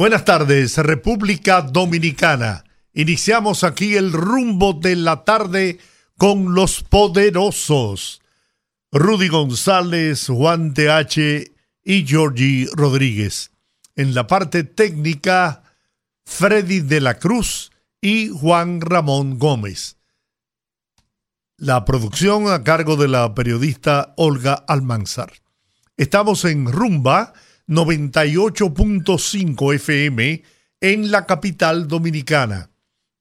Buenas tardes, República Dominicana. Iniciamos aquí el rumbo de la tarde con los poderosos. Rudy González, Juan TH y Georgie Rodríguez. En la parte técnica, Freddy de la Cruz y Juan Ramón Gómez. La producción a cargo de la periodista Olga Almanzar. Estamos en Rumba 98.5 FM en la capital dominicana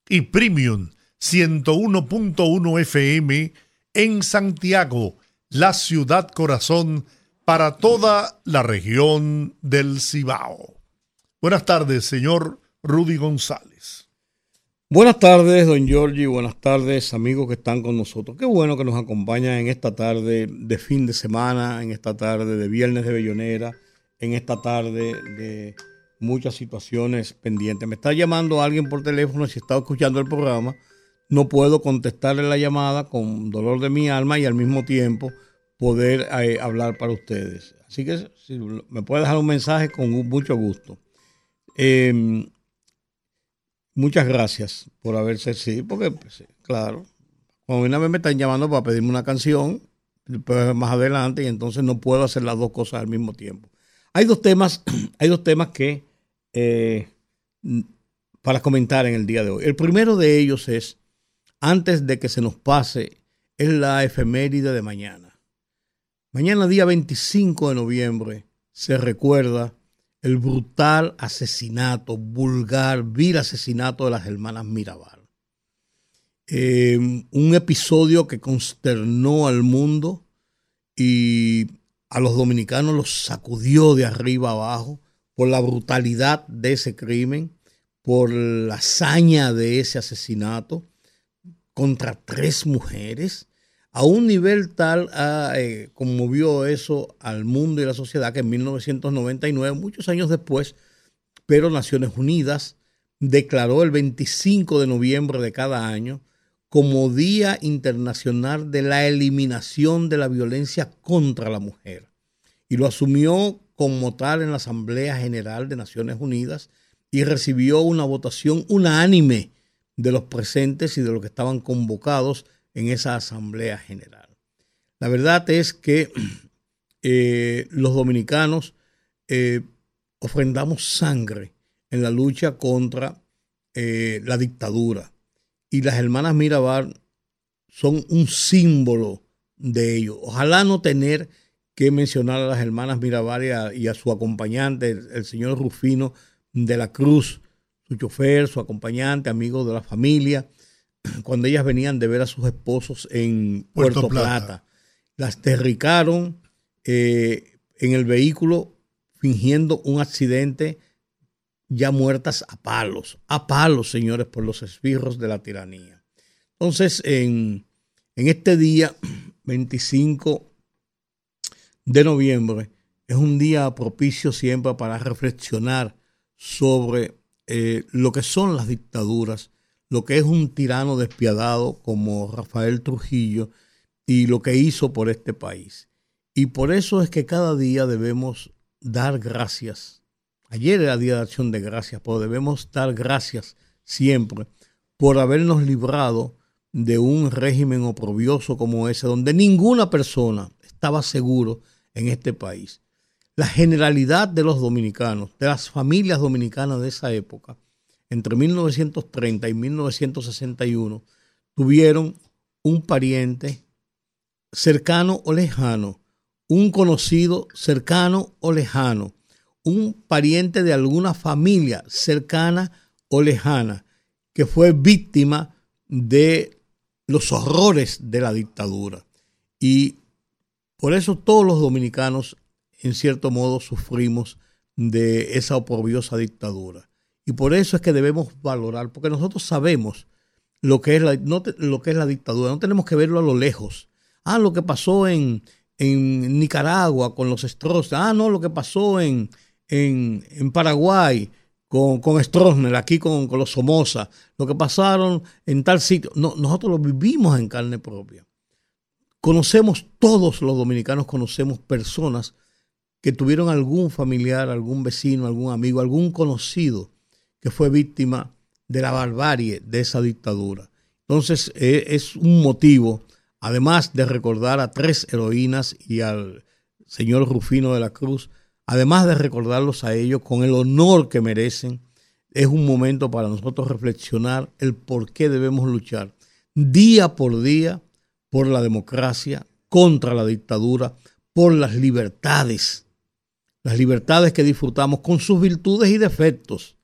y Premium 101.1 FM en Santiago, la ciudad corazón para toda la región del Cibao. Buenas tardes, señor Rudy González. Buenas tardes, don Giorgi. Buenas tardes, amigos que están con nosotros. Qué bueno que nos acompañan en esta tarde de fin de semana, en esta tarde de viernes de Bellonera en esta tarde de muchas situaciones pendientes. Me está llamando alguien por teléfono, si está escuchando el programa, no puedo contestarle la llamada con dolor de mi alma y al mismo tiempo poder eh, hablar para ustedes. Así que si me puede dejar un mensaje con mucho gusto. Em, muchas gracias por haberse sí, porque pues, claro, cuando una vez me están llamando para pedirme una canción, más adelante y entonces no puedo hacer las dos cosas al mismo tiempo. Hay dos temas, hay dos temas que eh, para comentar en el día de hoy. El primero de ellos es, antes de que se nos pase, es la efeméride de mañana. Mañana, día 25 de noviembre, se recuerda el brutal asesinato, vulgar, vil asesinato de las hermanas Mirabal. Eh, un episodio que consternó al mundo y a los dominicanos los sacudió de arriba abajo por la brutalidad de ese crimen, por la hazaña de ese asesinato contra tres mujeres, a un nivel tal ah, eh, conmovió eso al mundo y la sociedad que en 1999, muchos años después, pero Naciones Unidas declaró el 25 de noviembre de cada año como Día Internacional de la Eliminación de la Violencia contra la Mujer. Y lo asumió como tal en la Asamblea General de Naciones Unidas y recibió una votación unánime de los presentes y de los que estaban convocados en esa Asamblea General. La verdad es que eh, los dominicanos eh, ofrendamos sangre en la lucha contra eh, la dictadura y las hermanas Mirabal son un símbolo de ello. Ojalá no tener que mencionar a las hermanas Mirabal y a, su acompañante, el, señor Rufino de la Cruz, su chofer, su acompañante, amigo de la familia, cuando ellas venían de ver a sus esposos en Puerto, Plata. Las terricaron eh, en el vehículo fingiendo un accidente ya muertas a palos, a palos, señores, por los esbirros de la tiranía. Entonces, en, este día 25 de noviembre, es un día propicio siempre para reflexionar sobre eh, lo que son las dictaduras, lo que es un tirano despiadado como Rafael Trujillo y lo que hizo por este país. Y por eso es que cada día debemos dar gracias Ayer era Día de Acción de Gracias, pero debemos dar gracias siempre por habernos librado de un régimen oprobioso como ese, donde ninguna persona estaba seguro en este país. La generalidad de los dominicanos, de las familias dominicanas de esa época, entre 1930 y 1961, tuvieron un pariente cercano o lejano, un conocido cercano o lejano, un pariente de alguna familia cercana o lejana que fue víctima de los horrores de la dictadura. Y por eso todos los dominicanos, en cierto modo, sufrimos de esa oprobiosa dictadura. Y por eso es que debemos valorar, porque nosotros sabemos lo que es la, lo que es la dictadura, no tenemos que verlo a lo lejos. Ah, lo que pasó en, en Nicaragua con los Stroessner, ah, no, lo que pasó en, en, en Paraguay con, con Stroessner, aquí con, con, los Somoza, lo que pasaron en tal sitio. No, nosotros lo vivimos en carne propia. Conocemos, todos los dominicanos conocemos personas que tuvieron algún familiar, algún vecino, algún amigo, algún conocido que fue víctima de la barbarie de esa dictadura. Entonces eh, es un motivo además de recordar a tres heroínas y al señor Rufino de la Cruz, además de recordarlos a ellos con el honor que merecen, es un momento para nosotros reflexionar el por qué debemos luchar día por día por la democracia, contra la dictadura, por las libertades, las libertades que disfrutamos con sus virtudes y defectos,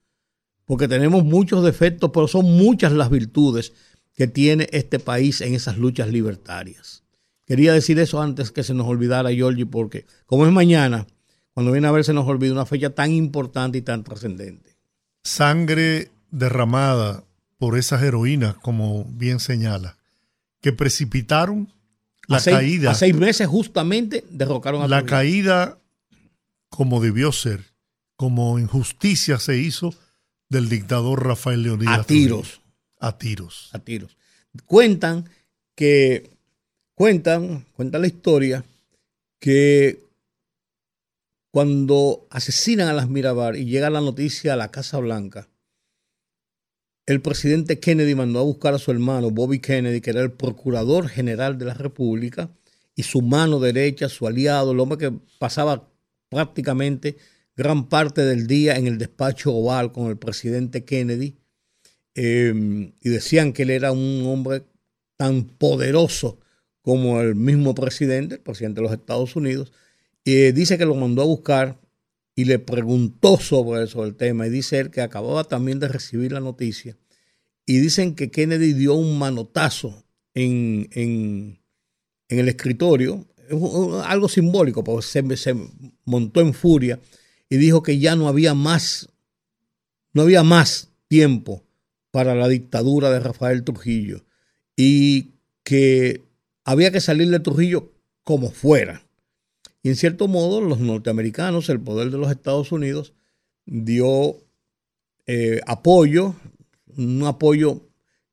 porque tenemos muchos defectos, pero son muchas las virtudes que tiene este país en esas luchas libertarias. Quería decir eso antes que se nos olvidara, Giorgi, porque como es mañana, cuando viene a ver se nos olvida una fecha tan importante y tan trascendente. Sangre derramada por esas heroínas, como bien señala, que precipitaron la caída. A seis meses justamente derrocaron a La caída como debió ser, como en justicia se hizo del dictador Rafael Leonidas. A tiros. A tiros. A tiros. Cuentan que, cuentan, cuenta la historia, que cuando asesinan a las Mirabar y llega la noticia a la Casa Blanca, el presidente Kennedy mandó a buscar a su hermano Bobby Kennedy, que era el procurador general de la República, y su mano derecha, su aliado, el hombre que pasaba prácticamente gran parte del día en el despacho oval con el presidente Kennedy, Em, y decían que él era un hombre tan poderoso como el mismo presidente, el presidente de los Estados Unidos, y dice que lo mandó a buscar y le preguntó sobre, el tema, y dice él que acababa también de recibir la noticia, y dicen que Kennedy dio un manotazo en, en, el escritorio, algo simbólico, porque se, se montó en furia y dijo que ya no había más, no había más tiempo para la dictadura de Rafael Trujillo. Y que había que salir de Trujillo como fuera. Y en cierto modo los norteamericanos, el poder de los Estados Unidos, dio eh, apoyo, un apoyo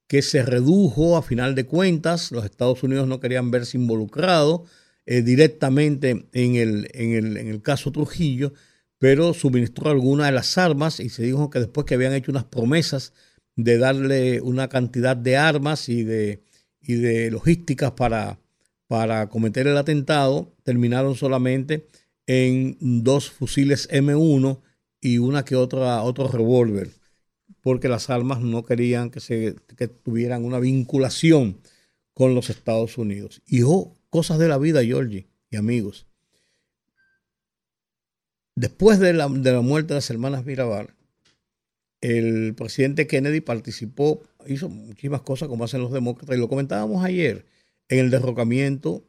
que se redujo a final de cuentas. Los Estados Unidos no querían verse involucrados eh, directamente en el, en, el, en el caso Trujillo, pero suministró algunas de las armas y se dijo que después que habían hecho unas promesas de darle una cantidad de armas y de, y de logísticas para, para cometer el atentado, terminaron solamente en dos fusiles M1 y una que otra, otro revólver, porque las armas no querían que, se, que tuvieran una vinculación con los Estados Unidos. Y oh, cosas de la vida, Georgie y amigos. Después de la, de la muerte de las hermanas Mirabal, el presidente Kennedy participó, hizo muchísimas cosas como hacen los demócratas, y lo comentábamos ayer, en el derrocamiento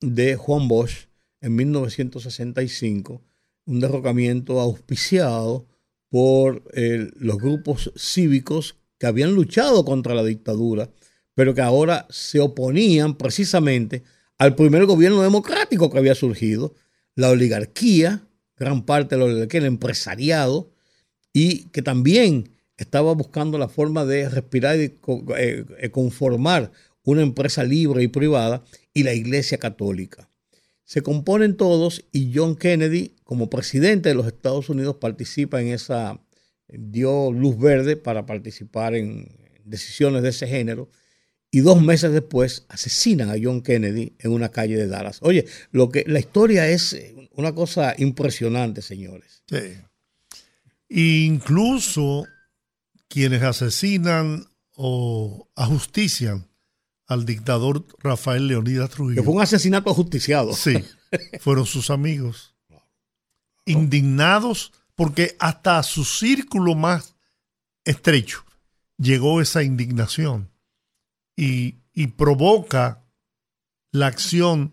de Juan Bosch en 1965, un derrocamiento auspiciado por los grupos cívicos que habían luchado contra la dictadura, pero que ahora se oponían precisamente al primer gobierno democrático que había surgido, la oligarquía, gran parte de la oligarquía, el empresariado, y que también estaba buscando la forma de respirar y eh, eh, conformar una empresa libre y privada y la Iglesia Católica. Se componen todos y John Kennedy, como presidente de los Estados Unidos, participa en esa, dio luz verde para participar en decisiones de ese género y dos meses después asesinan a John Kennedy en una calle de Dallas. Oye, lo que la historia es una cosa impresionante, señores. Sí. Incluso quienes asesinan o ajustician al dictador Rafael Leonidas Trujillo. Que fue un asesinato ajusticiado. Sí, fueron sus amigos. Indignados porque hasta su círculo más estrecho llegó esa indignación y, y provoca la acción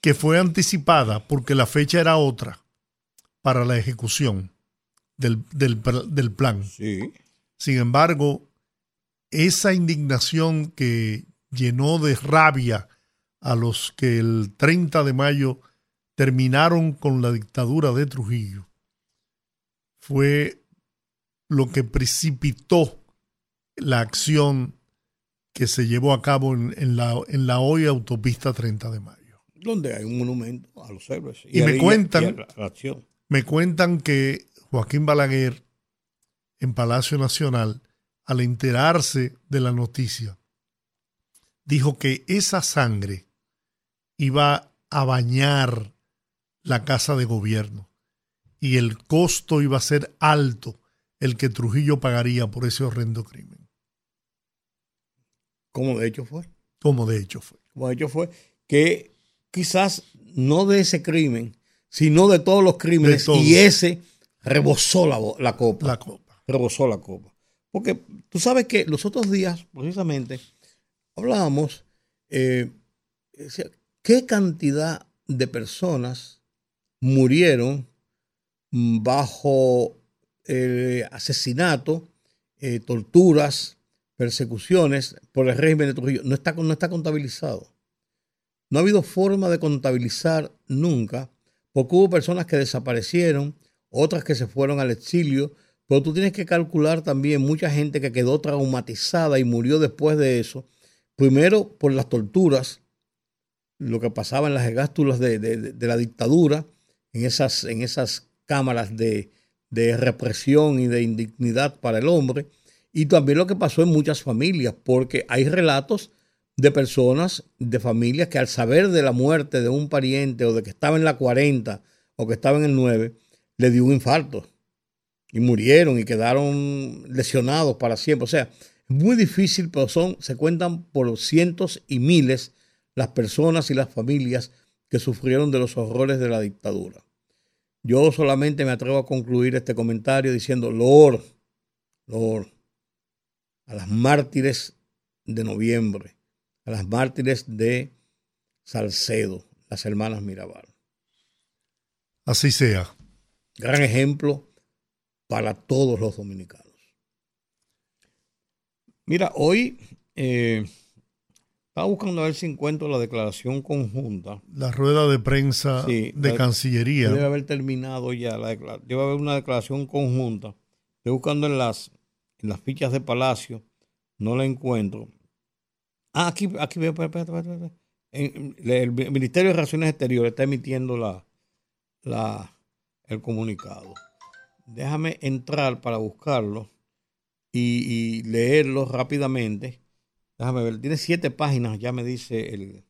que fue anticipada porque la fecha era otra para la ejecución del, del plan. Sí. Sin embargo, esa indignación que llenó de rabia a los que el 30 de mayo terminaron con la dictadura de Trujillo fue lo que precipitó la acción que se llevó a cabo en, la, en la hoy autopista 30 de mayo. Donde hay un monumento a los héroes. Y, me cuentan, me cuentan que Joaquín Balaguer en Palacio Nacional, al enterarse de la noticia, dijo que esa sangre iba a bañar la casa de gobierno y el costo iba a ser alto el que Trujillo pagaría por ese horrendo crimen. Como de hecho fue. Como de hecho fue. Como de hecho fue que quizás no de ese crimen, sino de todos los crímenes y ese rebosó la, la copa. La copa. Rebosó la copa. Porque tú sabes que los otros días, precisamente, hablábamos, eh, ¿qué cantidad de personas murieron bajo asesinato, eh, torturas, persecuciones por el régimen de Trujillo? No está, no está contabilizado. No ha habido forma de contabilizar nunca, porque hubo personas que desaparecieron, otras que se fueron al exilio, pero tú tienes que calcular también mucha gente que quedó traumatizada y murió después de eso. Primero por las torturas, lo que pasaba en las egástulas de, la dictadura, en esas, en esas cámaras de, de represión y de indignidad para el hombre. Y también lo que pasó en muchas familias, porque hay relatos de personas, de familias que al saber de la muerte de un pariente o de que estaba en la 40 o que estaba en el 9, le dio un infarto y murieron y quedaron lesionados para siempre. O sea, muy difícil, pero son, se cuentan por cientos y miles las personas y las familias que sufrieron de los horrores de la dictadura. Yo solamente me atrevo a concluir este comentario diciendo, Lord, Lord, a las mártires de noviembre, a las mártires de Salcedo, las hermanas Mirabal. Así sea. Gran ejemplo para todos los dominicanos. Mira, hoy eh, estaba buscando a ver si encuentro la declaración conjunta. La rueda de prensa de Cancillería. Debe haber terminado ya. La debe haber una declaración conjunta. Estoy buscando en las, en las fichas de Palacio. No la encuentro. Ah, aquí, aquí veo. El Ministerio de Relaciones Exteriores está emitiendo la, la, el comunicado déjame entrar para buscarlo y, leerlo rápidamente. Déjame ver, tiene siete páginas, ya me dice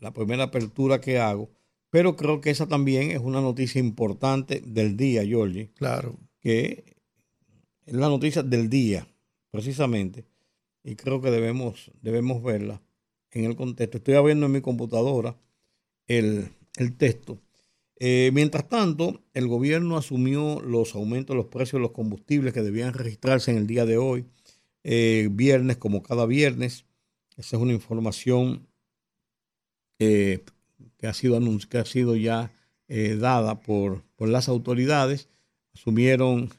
la primera apertura que hago, pero creo que esa también es una noticia importante del día, Georgie. Claro. Que es la noticia del día, precisamente, y creo que debemos, debemos verla en el contexto. Estoy abriendo en mi computadora el, el texto eh, mientras tanto, el gobierno asumió los aumentos de los precios de los combustibles que debían registrarse en el día de hoy, eh, viernes como cada viernes. Esa es una información eh, que, ha sido que ha sido ya dada por, por, las autoridades. Asumieron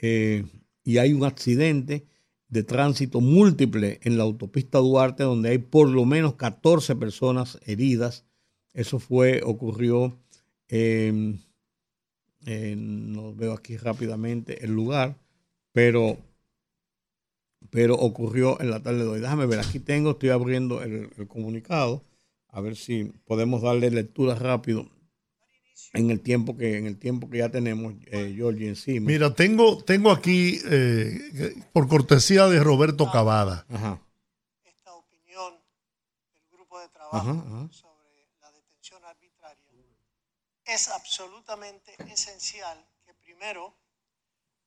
y hay un accidente de tránsito múltiple en la autopista Duarte donde hay por lo menos 14 personas heridas. Eso fue, ocurrió eh, no veo aquí rápidamente el lugar, pero, pero ocurrió en la tarde de hoy. Déjame ver, aquí tengo, estoy abriendo el, comunicado, a ver si podemos darle lectura rápido en el tiempo que en el tiempo que ya tenemos eh, Georgie encima. Mira, tengo tengo aquí eh, por cortesía de Roberto Cavada. Esta opinión del grupo de trabajo es absolutamente esencial que primero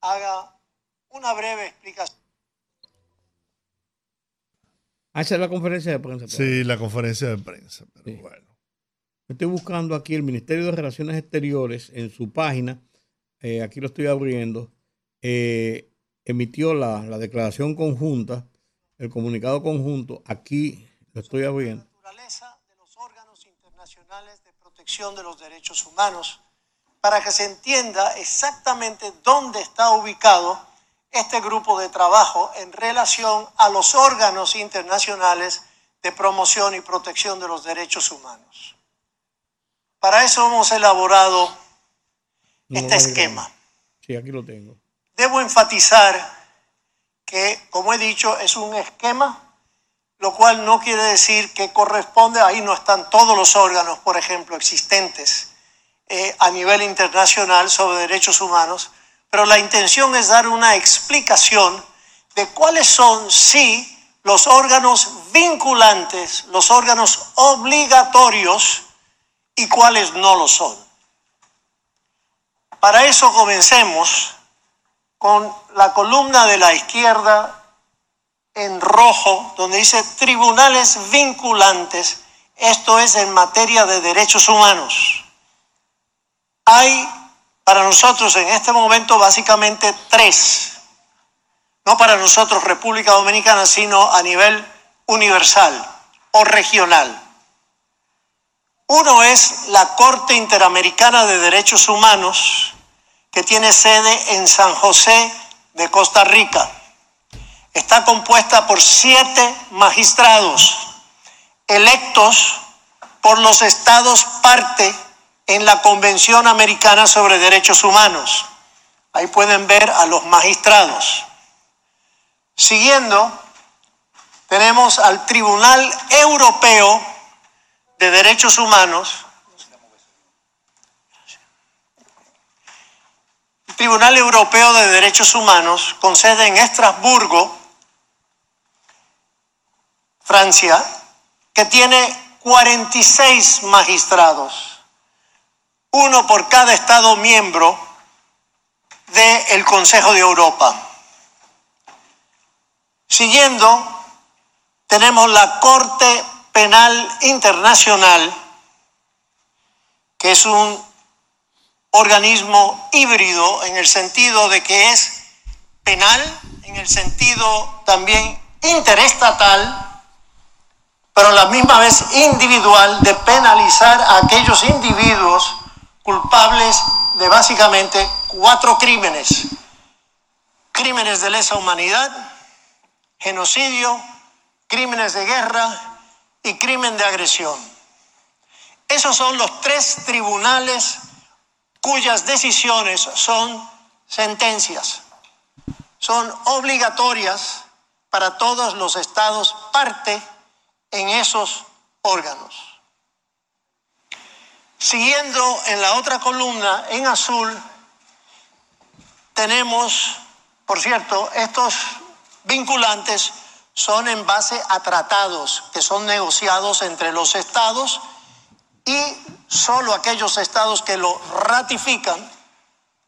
haga una breve explicación. Hace la conferencia de prensa. Sí, la conferencia de prensa, pero bueno. Estoy buscando aquí el Ministerio de Relaciones Exteriores en su página, eh, aquí lo estoy abriendo, eh, emitió la, la, declaración conjunta, el comunicado conjunto, aquí lo estoy abriendo. La naturaleza de los órganos internacionales de protección de los derechos humanos para que se entienda exactamente dónde está ubicado este grupo de trabajo en relación a los órganos internacionales de promoción y protección de los derechos humanos. Para eso hemos elaborado este esquema. Sí, aquí lo tengo. Debo enfatizar que, como he dicho, es un esquema, lo cual no quiere decir que corresponde, ahí no están todos los órganos, por ejemplo, existentes eh, a nivel internacional sobre derechos humanos, pero la intención es dar una explicación de cuáles son, sí, los órganos vinculantes, los órganos obligatorios y cuáles no lo son. Para eso comencemos con la columna de la izquierda en rojo, donde dice tribunales vinculantes, esto es en materia de derechos humanos. Hay para nosotros en este momento básicamente tres, no para nosotros República Dominicana, sino a nivel universal o regional. Uno es la Corte Interamericana de Derechos Humanos, que tiene sede en San José de Costa Rica. Está compuesta por siete magistrados electos por los estados parte en la Convención Americana sobre Derechos Humanos. Ahí pueden ver a los magistrados. Siguiendo, tenemos al Tribunal Europeo de Derechos Humanos, Tribunal Europeo de Derechos Humanos, con sede en Estrasburgo, Francia, que tiene 46 magistrados, uno por cada Estado miembro del Consejo de Europa. Siguiendo, tenemos la Corte Penal Internacional, que es un organismo híbrido en el sentido de que es penal, en el sentido también interestatal, pero a la misma vez individual de penalizar a aquellos individuos culpables de básicamente cuatro crímenes. Crímenes de lesa humanidad, genocidio, crímenes de guerra y crimen de agresión. Esos son los tres tribunales cuyas decisiones son sentencias, son obligatorias para todos los estados parte en esos órganos. Siguiendo en la otra columna, en azul, tenemos, por cierto, estos vinculantes son en base a tratados que son negociados entre los estados y solo aquellos estados que lo ratifican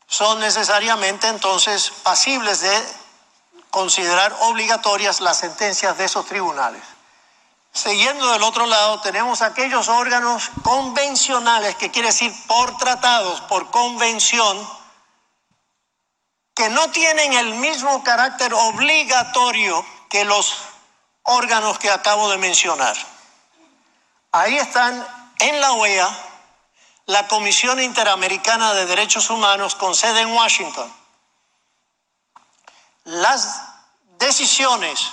son necesariamente entonces pasibles de considerar obligatorias las sentencias de esos tribunales. Siguiendo del otro lado, tenemos aquellos órganos convencionales, que quiere decir por tratados, por convención, que no tienen el mismo carácter obligatorio que los órganos que acabo de mencionar. Ahí están en la OEA, la Comisión Interamericana de Derechos Humanos con sede en Washington, las decisiones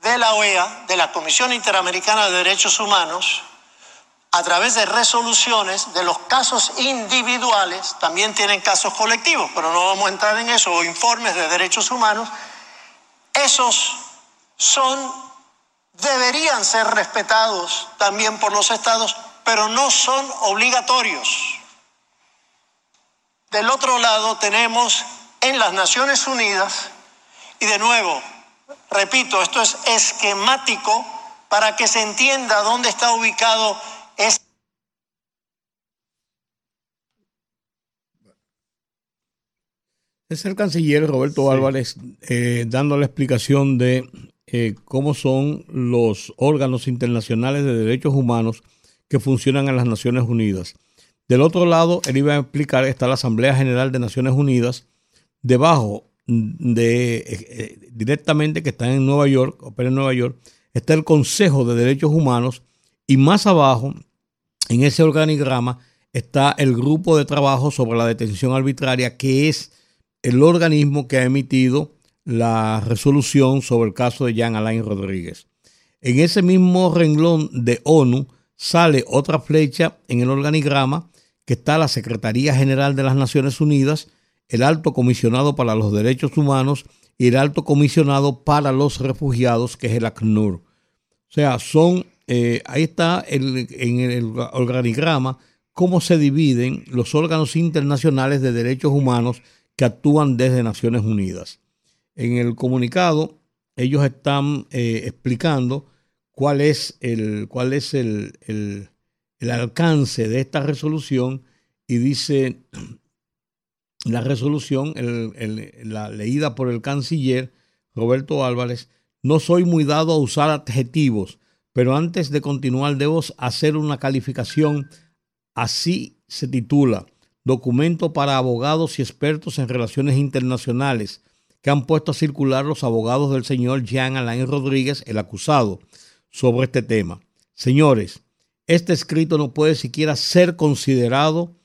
de la OEA, de la Comisión Interamericana de Derechos Humanos, a través de resoluciones de los casos individuales, también tienen casos colectivos, pero no vamos a entrar en eso, o informes de derechos humanos, esos son, deberían ser respetados también por los estados pero no son obligatorios. Del otro lado tenemos en las Naciones Unidas, y de nuevo, repito, esto es esquemático para que se entienda dónde está ubicado este. Es el canciller Roberto Álvarez eh, dando la explicación de eh, cómo son los órganos internacionales de derechos humanos que funcionan en las Naciones Unidas. Del otro lado, él iba a explicar, está la Asamblea General de Naciones Unidas, debajo de, eh, eh, directamente, que está en Nueva York, opera en Nueva York, está el Consejo de Derechos Humanos y más abajo, en ese organigrama, está el grupo de trabajo sobre la detención arbitraria, que es el organismo que ha emitido la resolución sobre el caso de Jean Alain Rodríguez. En ese mismo renglón de ONU sale otra flecha en el organigrama que está la Secretaría General de las Naciones Unidas, el Alto Comisionado para los Derechos Humanos y el Alto Comisionado para los Refugiados, que es el ACNUR. O sea, son, eh, ahí está en el organigrama cómo se dividen los órganos internacionales de derechos humanos que actúan desde Naciones Unidas. En el comunicado, ellos están eh, explicando cuál es el, cuál es el, el alcance de esta resolución y dice la resolución, la leída por el canciller Roberto Álvarez, no soy muy dado a usar adjetivos, pero antes de continuar debo hacer una calificación Así se titula, Documento para abogados y expertos en relaciones internacionales, que han puesto a circular los abogados del señor Jean Alain Rodríguez, el acusado, sobre este tema. Señores, este escrito no puede siquiera ser considerado,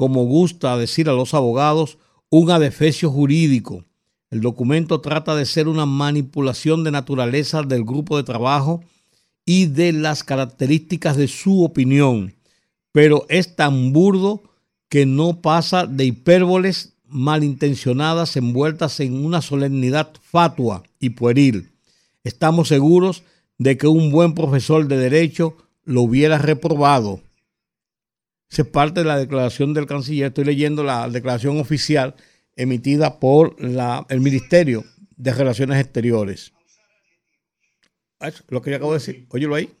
como gusta decir a los abogados, un adefesio jurídico. El documento trata de ser una manipulación de naturaleza del grupo de trabajo y de las características de su opinión pero es tan burdo que no pasa de hipérboles malintencionadas envueltas en una solemnidad fatua y pueril. Estamos seguros de que un buen profesor de derecho lo hubiera reprobado. Es parte de la declaración del canciller. Estoy leyendo la declaración oficial emitida por el Ministerio de Relaciones Exteriores. Eso, lo que yo acabo de decir. Óyelo ahí.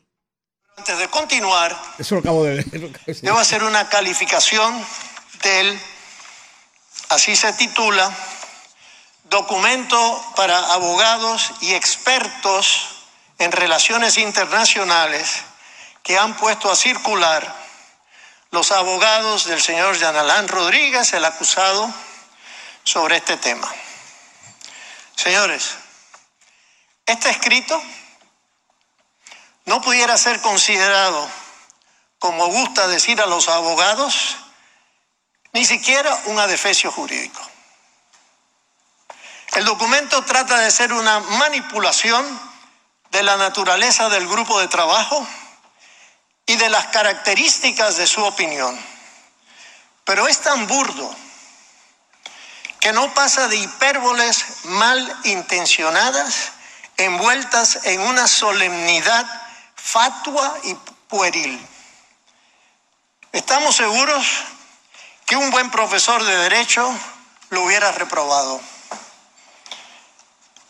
Antes de continuar, Eso lo acabo de debo hacer una calificación del, así se titula, documento para abogados y expertos en relaciones internacionales que han puesto a circular los abogados del señor Yanalán Rodríguez, el acusado, sobre este tema. Señores, este escrito no pudiera ser considerado, como gusta decir a los abogados, ni siquiera un adefesio jurídico. El documento trata de ser una manipulación de la naturaleza del grupo de trabajo y de las características de su opinión. Pero es tan burdo que no pasa de hipérboles mal intencionadas envueltas en una solemnidad fatua y pueril. Estamos seguros que un buen profesor de derecho lo hubiera reprobado.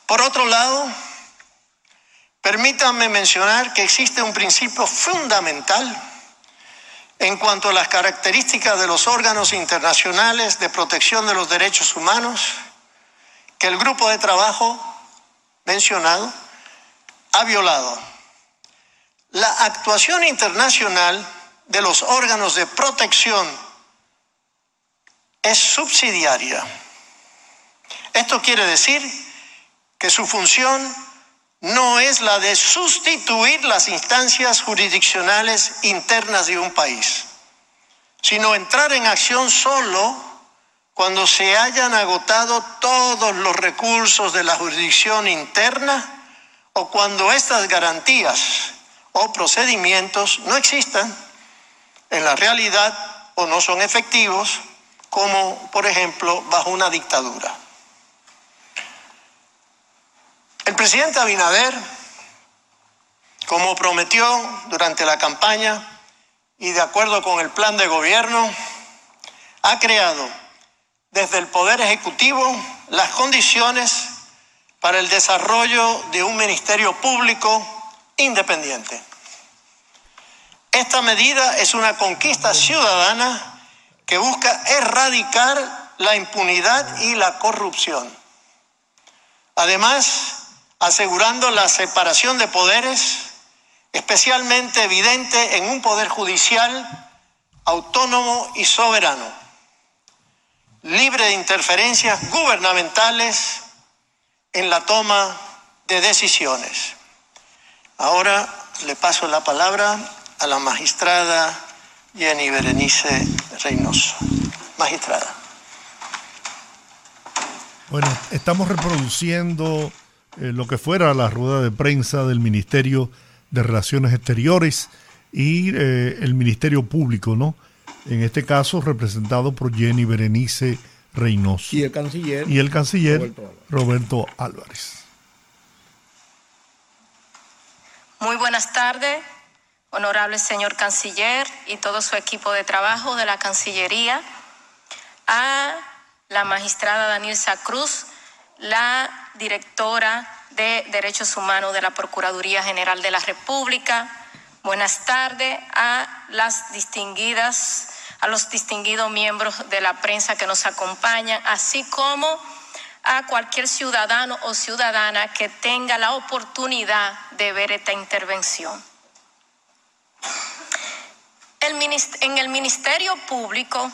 Por otro lado, permítanme mencionar que existe un principio fundamental en cuanto a las características de los órganos internacionales de protección de los derechos humanos que el grupo de trabajo mencionado ha violado la actuación internacional de los órganos de protección es subsidiaria. Esto quiere decir que su función no es la de sustituir las instancias jurisdiccionales internas de un país, sino entrar en acción solo cuando se hayan agotado todos los recursos de la jurisdicción interna o cuando estas garantías o procedimientos no existan en la realidad o no son efectivos, como por ejemplo bajo una dictadura. El presidente Abinader, como prometió durante la campaña y de acuerdo con el plan de gobierno, ha creado desde el Poder Ejecutivo las condiciones para el desarrollo de un ministerio público independiente. Esta medida es una conquista ciudadana que busca erradicar la impunidad y la corrupción. Además, asegurando la separación de poderes, especialmente evidente en un poder judicial autónomo y soberano, libre de interferencias gubernamentales en la toma de decisiones. Ahora le paso la palabra a la magistrada Jenny Berenice Reynoso. Magistrada. Bueno, estamos reproduciendo eh, lo que fuera la rueda de prensa del Ministerio de Relaciones Exteriores y eh, el Ministerio Público, ¿no? En este caso representado por Jenny Berenice Reynoso. Y el canciller. Y el canciller Roberto Álvarez. Muy buenas tardes, honorable señor canciller y todo su equipo de trabajo de la Cancillería, a la magistrada Danielsa Cruz, la directora de Derechos Humanos de la Procuraduría General de la República. Buenas tardes a las distinguidas, a los distinguidos miembros de la prensa que nos acompañan, así como a cualquier ciudadano o ciudadana que tenga la oportunidad de ver esta intervención. en el Ministerio Público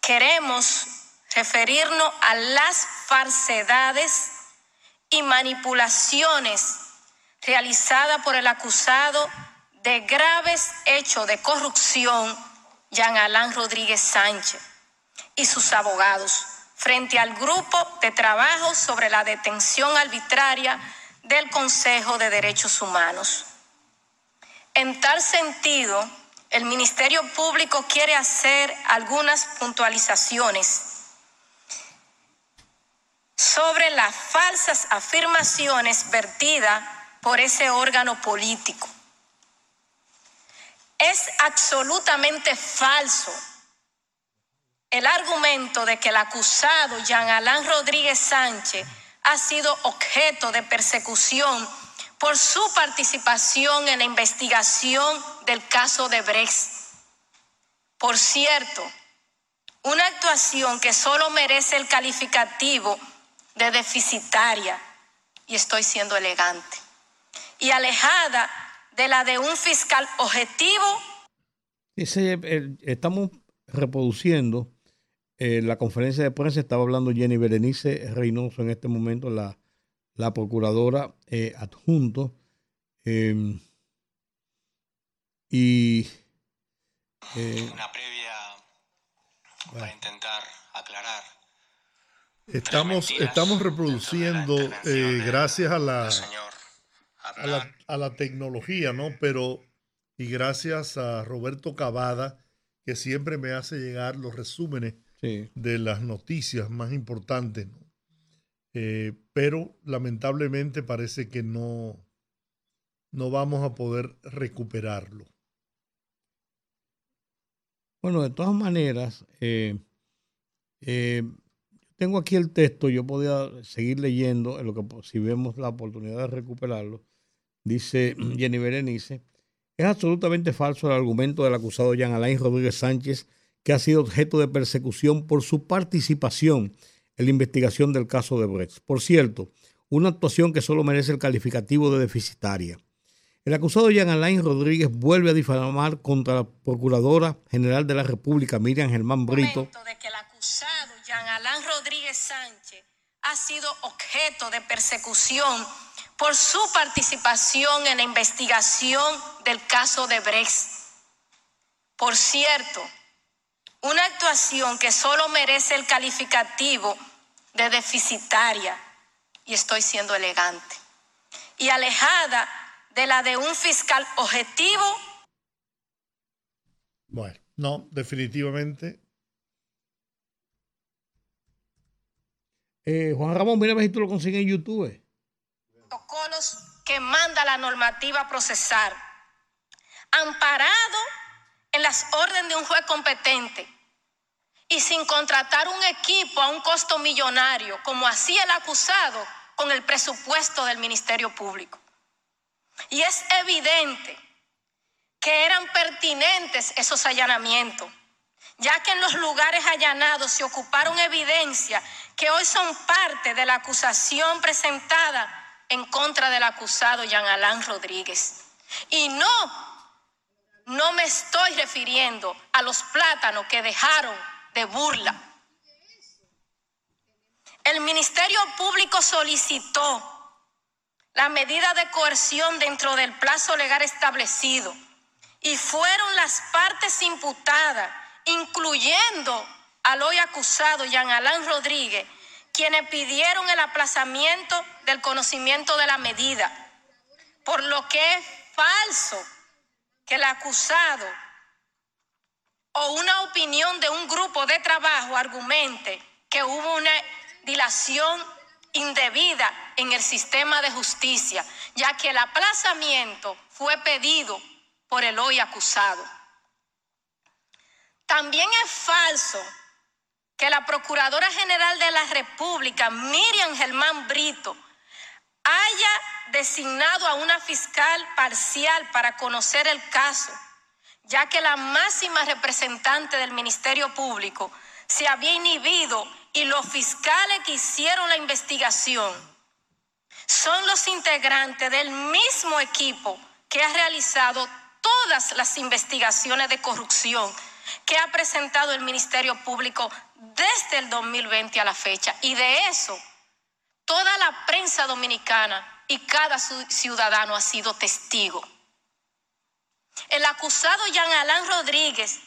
queremos referirnos a las falsedades y manipulaciones realizadas por el acusado de graves hechos de corrupción, Jean Alain Rodríguez Sánchez, y sus abogados, frente al grupo de trabajo sobre la detención arbitraria del Consejo de Derechos Humanos. En tal sentido, el Ministerio Público quiere hacer algunas puntualizaciones sobre las falsas afirmaciones vertidas por ese órgano político. Es absolutamente falso el argumento de que el acusado Jean Alain Rodríguez Sánchez ha sido objeto de persecución por su participación en la investigación del caso de Brecht. Por cierto, una actuación que solo merece el calificativo de deficitaria, y estoy siendo elegante, y alejada de la de un fiscal objetivo. estamos reproduciendo eh, la conferencia de prensa, estaba hablando Jenny Berenice Reynoso en este momento, la, la procuradora eh, adjunto. Em, y. Eh, Una previa para intentar aclarar Estamos, estamos reproduciendo eh, gracias a la, a la, tecnología, ¿no? Pero, y gracias a Roberto Cavada, que siempre me hace llegar los resúmenes de las noticias más importantes, ¿no? Eh, pero lamentablemente parece que no, no vamos a poder recuperarlo. Bueno, de todas maneras, eh, tengo aquí el texto, yo podía seguir leyendo, en lo que si vemos la oportunidad de recuperarlo. Dice Jenny Berenice, es absolutamente falso el argumento del acusado Jean Alain Rodríguez Sánchez, que ha sido objeto de persecución por su participación en la investigación del caso de Brecht. Por cierto, una actuación que solo merece el calificativo de deficitaria. El acusado Jean Alain Rodríguez vuelve a difamar contra la Procuradora General de la República, Miriam Germán Brito. De que el acusado Jean Alain Sánchez ha sido objeto de persecución por su participación en la investigación del caso de Brecht. Por cierto, una actuación que solo merece el calificativo de deficitaria, y estoy siendo elegante, y alejada de la de un fiscal objetivo. Bueno, no, definitivamente Eh, Juan Ramón, mira a ver si tú lo consigues en YouTube. Protocolos que manda la normativa procesar, amparado en las órdenes de un juez competente y sin contratar un equipo a un costo millonario, como hacía el acusado con el presupuesto del Ministerio Público. Y es evidente que eran pertinentes esos allanamientos, ya que en los lugares allanados se ocuparon evidencia que hoy son parte de la acusación presentada en contra del acusado Jean Alain Rodríguez. Y no, no me estoy refiriendo a los plátanos que dejaron de burla. El Ministerio Público solicitó la medida de coerción dentro del plazo legal establecido y fueron las partes imputadas, incluyendo al hoy acusado Jean Alain Rodríguez, quienes pidieron el aplazamiento del conocimiento de la medida, por lo que es falso que el acusado o una opinión de un grupo de trabajo argumente que hubo una dilación indebida en el sistema de justicia, ya que el aplazamiento fue pedido por el hoy acusado. También es falso que la Procuradora General de la República, Miriam Germán Brito, haya designado a una fiscal parcial para conocer el caso, ya que la máxima representante del Ministerio Público se había inhibido y los fiscales que hicieron la investigación son los integrantes del mismo equipo que ha realizado todas las investigaciones de corrupción que ha presentado el Ministerio Público desde el 2020 a la fecha. Y de eso, toda la prensa dominicana y cada ciudadano ha sido testigo. El acusado Jean Alain Rodríguez,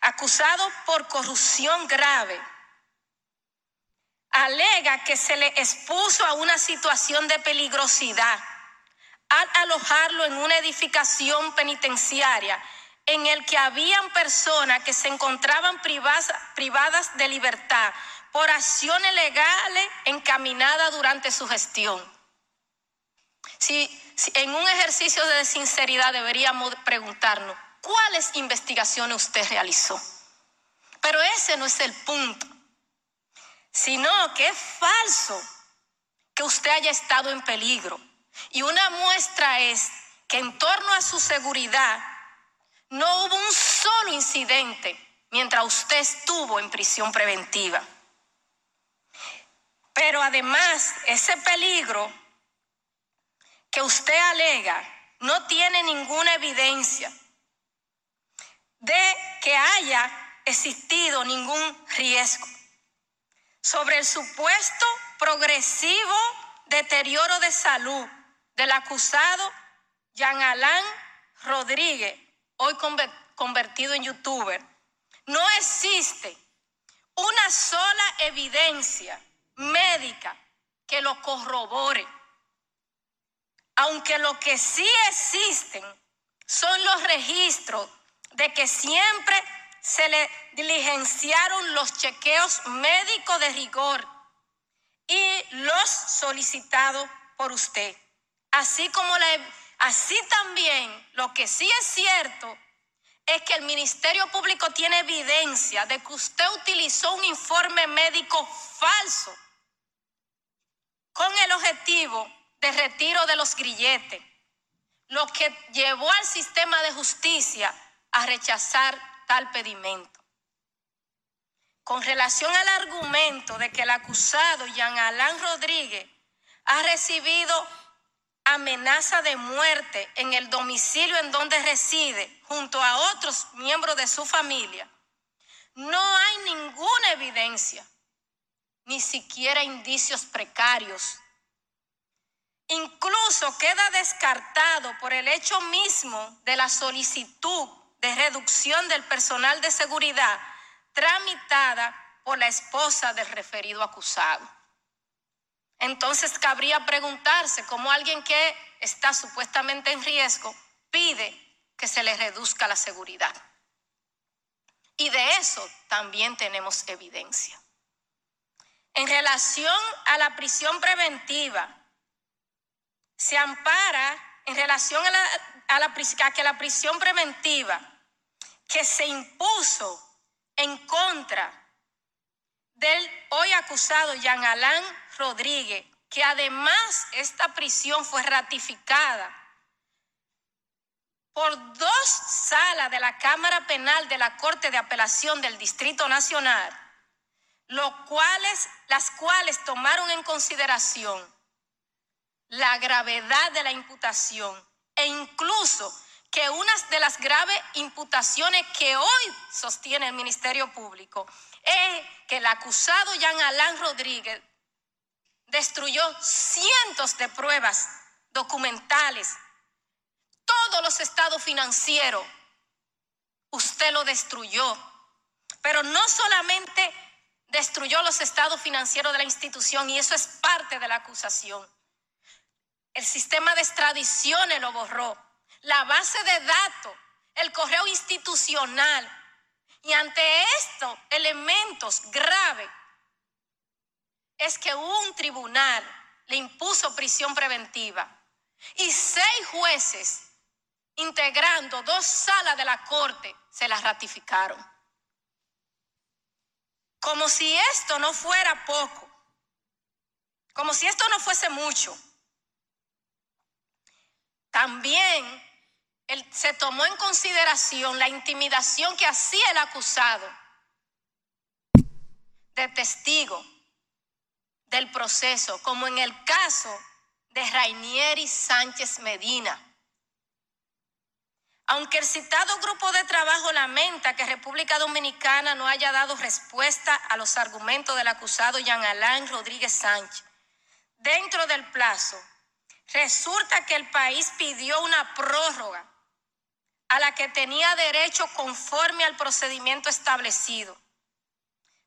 acusado por corrupción grave, alega que se le expuso a una situación de peligrosidad al alojarlo en una edificación penitenciaria en el que habían personas que se encontraban privadas, de libertad por acciones legales encaminadas durante su gestión. Si, en un ejercicio de sinceridad deberíamos preguntarnos, ¿cuáles investigaciones usted realizó? Pero ese no es el punto, sino que es falso que usted haya estado en peligro. Y una muestra es que en torno a su seguridad no hubo un solo incidente mientras usted estuvo en prisión preventiva. Pero además, ese peligro que usted alega no tiene ninguna evidencia de que haya existido ningún riesgo sobre el supuesto progresivo deterioro de salud del acusado Jean Alain Rodríguez hoy convertido en youtuber, no existe una sola evidencia médica que lo corrobore. Aunque lo que sí existen son los registros de que siempre se le diligenciaron los chequeos médicos de rigor y los solicitados por usted, así como la Así también, lo que sí es cierto es que el Ministerio Público tiene evidencia de que usted utilizó un informe médico falso con el objetivo de retiro de los grilletes, lo que llevó al sistema de justicia a rechazar tal pedimento. Con relación al argumento de que el acusado Jean Alain Rodríguez ha recibido amenaza de muerte en el domicilio en donde reside junto a otros miembros de su familia, no hay ninguna evidencia, ni siquiera indicios precarios. Incluso queda descartado por el hecho mismo de la solicitud de reducción del personal de seguridad tramitada por la esposa del referido acusado. Entonces cabría preguntarse cómo alguien que está supuestamente en riesgo pide que se le reduzca la seguridad. Y de eso también tenemos evidencia. En relación a la prisión preventiva, se ampara en relación a, la, a, la, a que la prisión preventiva que se impuso en contra del hoy acusado Jean Alain Rodríguez, que además esta prisión fue ratificada por dos salas de la Cámara Penal de la Corte de Apelación del Distrito Nacional, cuales, las cuales tomaron en consideración la gravedad de la imputación e incluso que una de las graves imputaciones que hoy sostiene el Ministerio Público es que el acusado Jean Alain Rodríguez destruyó cientos de pruebas documentales, todo todos los estados financieros, usted lo destruyó. Pero no solamente destruyó los estados financieros de la institución, y eso es parte de la acusación. El sistema de extradiciones lo borró, la base de datos, el correo institucional. Y ante estos elementos graves, es que un tribunal le impuso prisión preventiva y seis jueces, integrando dos salas de la corte, se las ratificaron. Como si esto no fuera poco, como si esto no fuese mucho. También se tomó en consideración la intimidación que hacía el acusado de testigo del proceso, como en el caso de Rainieri Sánchez Medina. Aunque el citado grupo de trabajo lamenta que República Dominicana no haya dado respuesta a los argumentos del acusado Jean Alain Rodríguez Sánchez, dentro del plazo, resulta que el país pidió una prórroga a la que tenía derecho conforme al procedimiento establecido.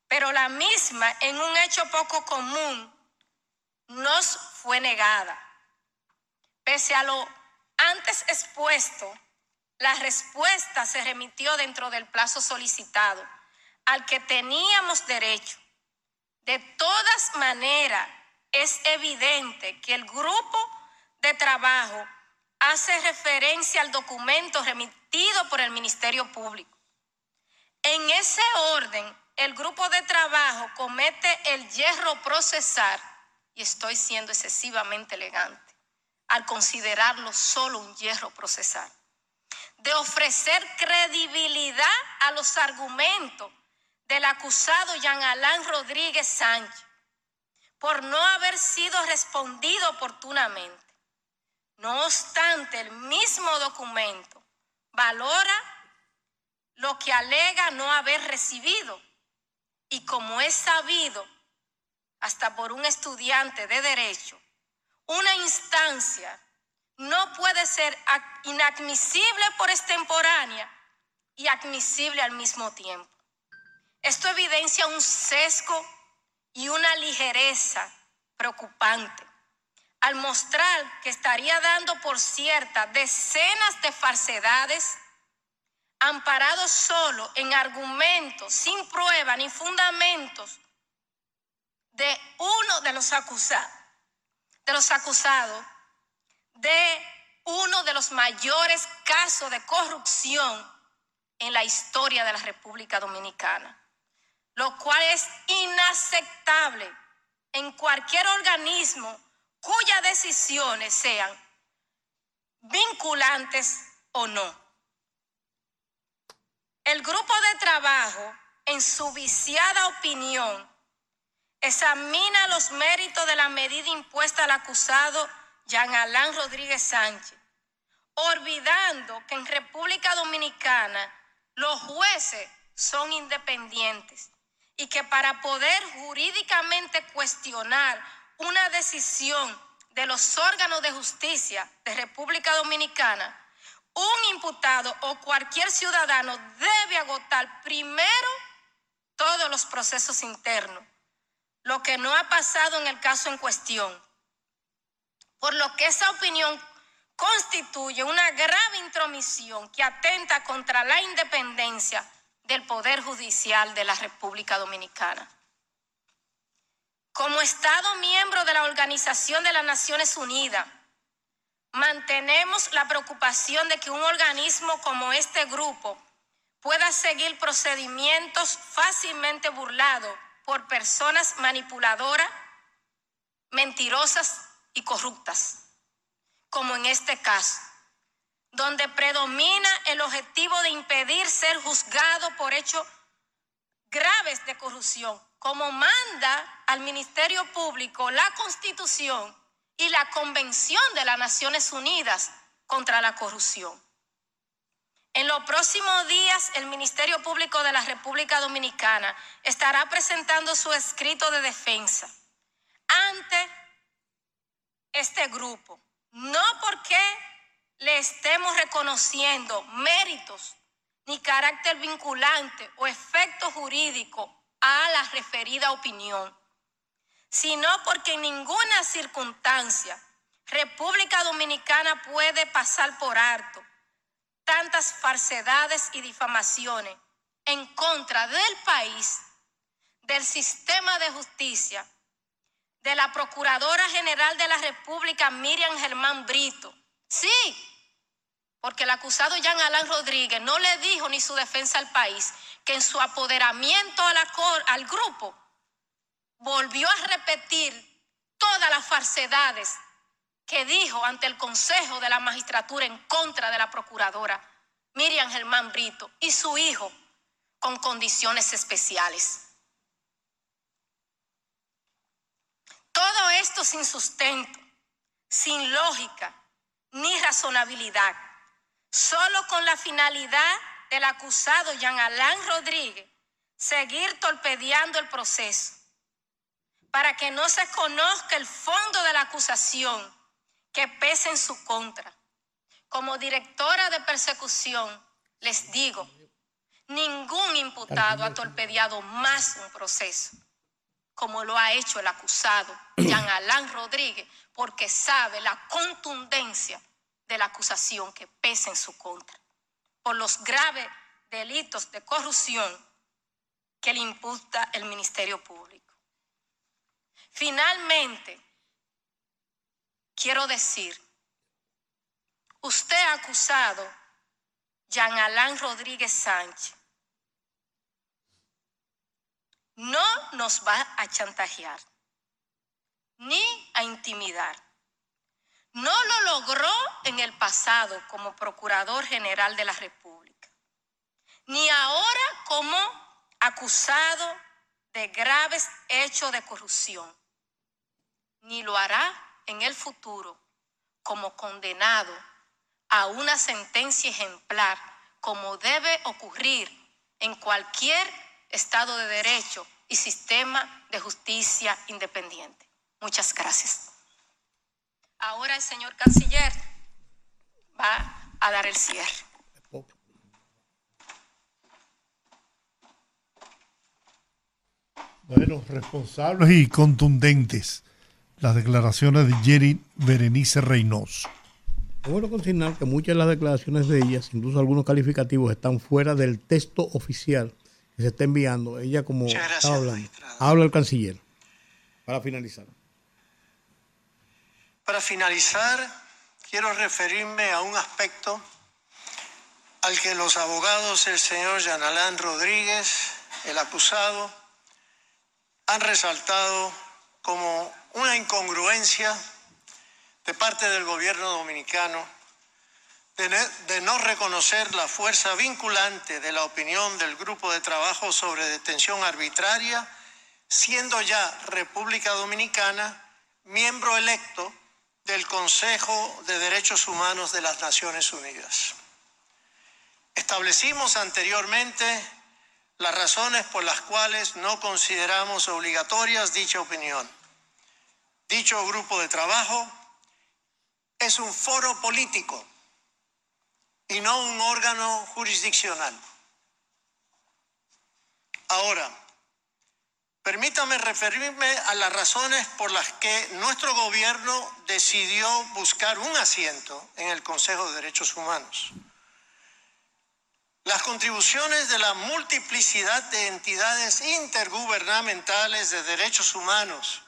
Pero la misma, en un hecho poco común, nos fue negada. Pese a lo antes expuesto, la respuesta se remitió dentro del plazo solicitado, al que teníamos derecho. De todas maneras, es evidente que el grupo de trabajo hace referencia al documento remitido por el Ministerio Público. En ese orden, el grupo de trabajo comete el hierro procesar y estoy siendo excesivamente elegante al considerarlo solo un hierro procesal, de ofrecer credibilidad a los argumentos del acusado Jean Alain Rodríguez Sánchez por no haber sido respondido oportunamente. No obstante, el mismo documento valora lo que alega no haber recibido y como es sabido, hasta por un estudiante de derecho, una instancia no puede ser inadmisible por extemporánea y admisible al mismo tiempo. Esto evidencia un sesgo y una ligereza preocupante al mostrar que estaría dando por cierta decenas de falsedades amparados solo en argumentos sin prueba ni fundamentos de uno de los acusados, de los acusados de uno de los mayores casos de corrupción en la historia de la República Dominicana, lo cual es inaceptable en cualquier organismo cuyas decisiones sean vinculantes o no. El grupo de trabajo, en su viciada opinión, examina los méritos de la medida impuesta al acusado Jean Alain Rodríguez Sánchez, olvidando que en República Dominicana los jueces son independientes y que para poder jurídicamente cuestionar una decisión de los órganos de justicia de República Dominicana, un imputado o cualquier ciudadano debe agotar primero todos los procesos internos lo que no ha pasado en el caso en cuestión, por lo que esa opinión constituye una grave intromisión que atenta contra la independencia del Poder Judicial de la República Dominicana. Como Estado miembro de la Organización de las Naciones Unidas, mantenemos la preocupación de que un organismo como este grupo pueda seguir procedimientos fácilmente burlados por personas manipuladoras, mentirosas y corruptas, como en este caso, donde predomina el objetivo de impedir ser juzgado por hechos graves de corrupción, como manda al Ministerio Público la Constitución y la Convención de las Naciones Unidas contra la corrupción. En los próximos días, el Ministerio Público de la República Dominicana estará presentando su escrito de defensa ante este grupo. No porque le estemos reconociendo méritos ni carácter vinculante o efecto jurídico a la referida opinión, sino porque en ninguna circunstancia República Dominicana puede pasar por alto tantas falsedades y difamaciones en contra del país, del sistema de justicia, de la Procuradora General de la República, Miriam Germán Brito. Sí, porque el acusado Jean Alain Rodríguez no le dijo ni su defensa al país que en su apoderamiento al grupo volvió a repetir todas las falsedades que dijo ante el Consejo de la Magistratura en contra de la Procuradora Miriam Germán Brito y su hijo con condiciones especiales. Todo esto sin sustento, sin lógica ni razonabilidad, solo con la finalidad del acusado Jean Alain Rodríguez seguir torpedeando el proceso para que no se conozca el fondo de la acusación que pesa en su contra. Como directora de persecución, les digo, ningún imputado ha torpedeado más un proceso como lo ha hecho el acusado Jean Alain Rodríguez, porque sabe la contundencia de la acusación que pesa en su contra, por los graves delitos de corrupción que le imputa el Ministerio Público. Finalmente, quiero decir, usted ha acusado Jean Alain Rodríguez Sánchez no nos va a chantajear ni a intimidar. No lo logró en el pasado como Procurador General de la República, ni ahora como acusado de graves hechos de corrupción, ni lo hará en el futuro como condenado a una sentencia ejemplar, como debe ocurrir en cualquier Estado de Derecho y sistema de justicia independiente. Muchas gracias. Ahora el señor canciller va a dar el cierre. Bueno, responsables y contundentes las declaraciones de Jerry Berenice Reynoso. Es bueno consignar que muchas de las declaraciones de ellas, incluso algunos calificativos, están fuera del texto oficial se está enviando. Ella como Habla el canciller. Para finalizar. Para finalizar, quiero referirme a un aspecto al que los abogados, el señor Yanalán Rodríguez, el acusado, han resaltado como una incongruencia de parte del gobierno dominicano de no reconocer la fuerza vinculante de la opinión del Grupo de Trabajo sobre Detención Arbitraria, siendo ya República Dominicana miembro electo del Consejo de Derechos Humanos de las Naciones Unidas. Establecimos anteriormente las razones por las cuales no consideramos obligatorias dicha opinión. Dicho grupo de trabajo es un foro político y no un órgano jurisdiccional. Ahora, permítame referirme a las razones por las que nuestro gobierno decidió buscar un asiento en el Consejo de Derechos Humanos. Las contribuciones de la multiplicidad de entidades intergubernamentales de derechos humanos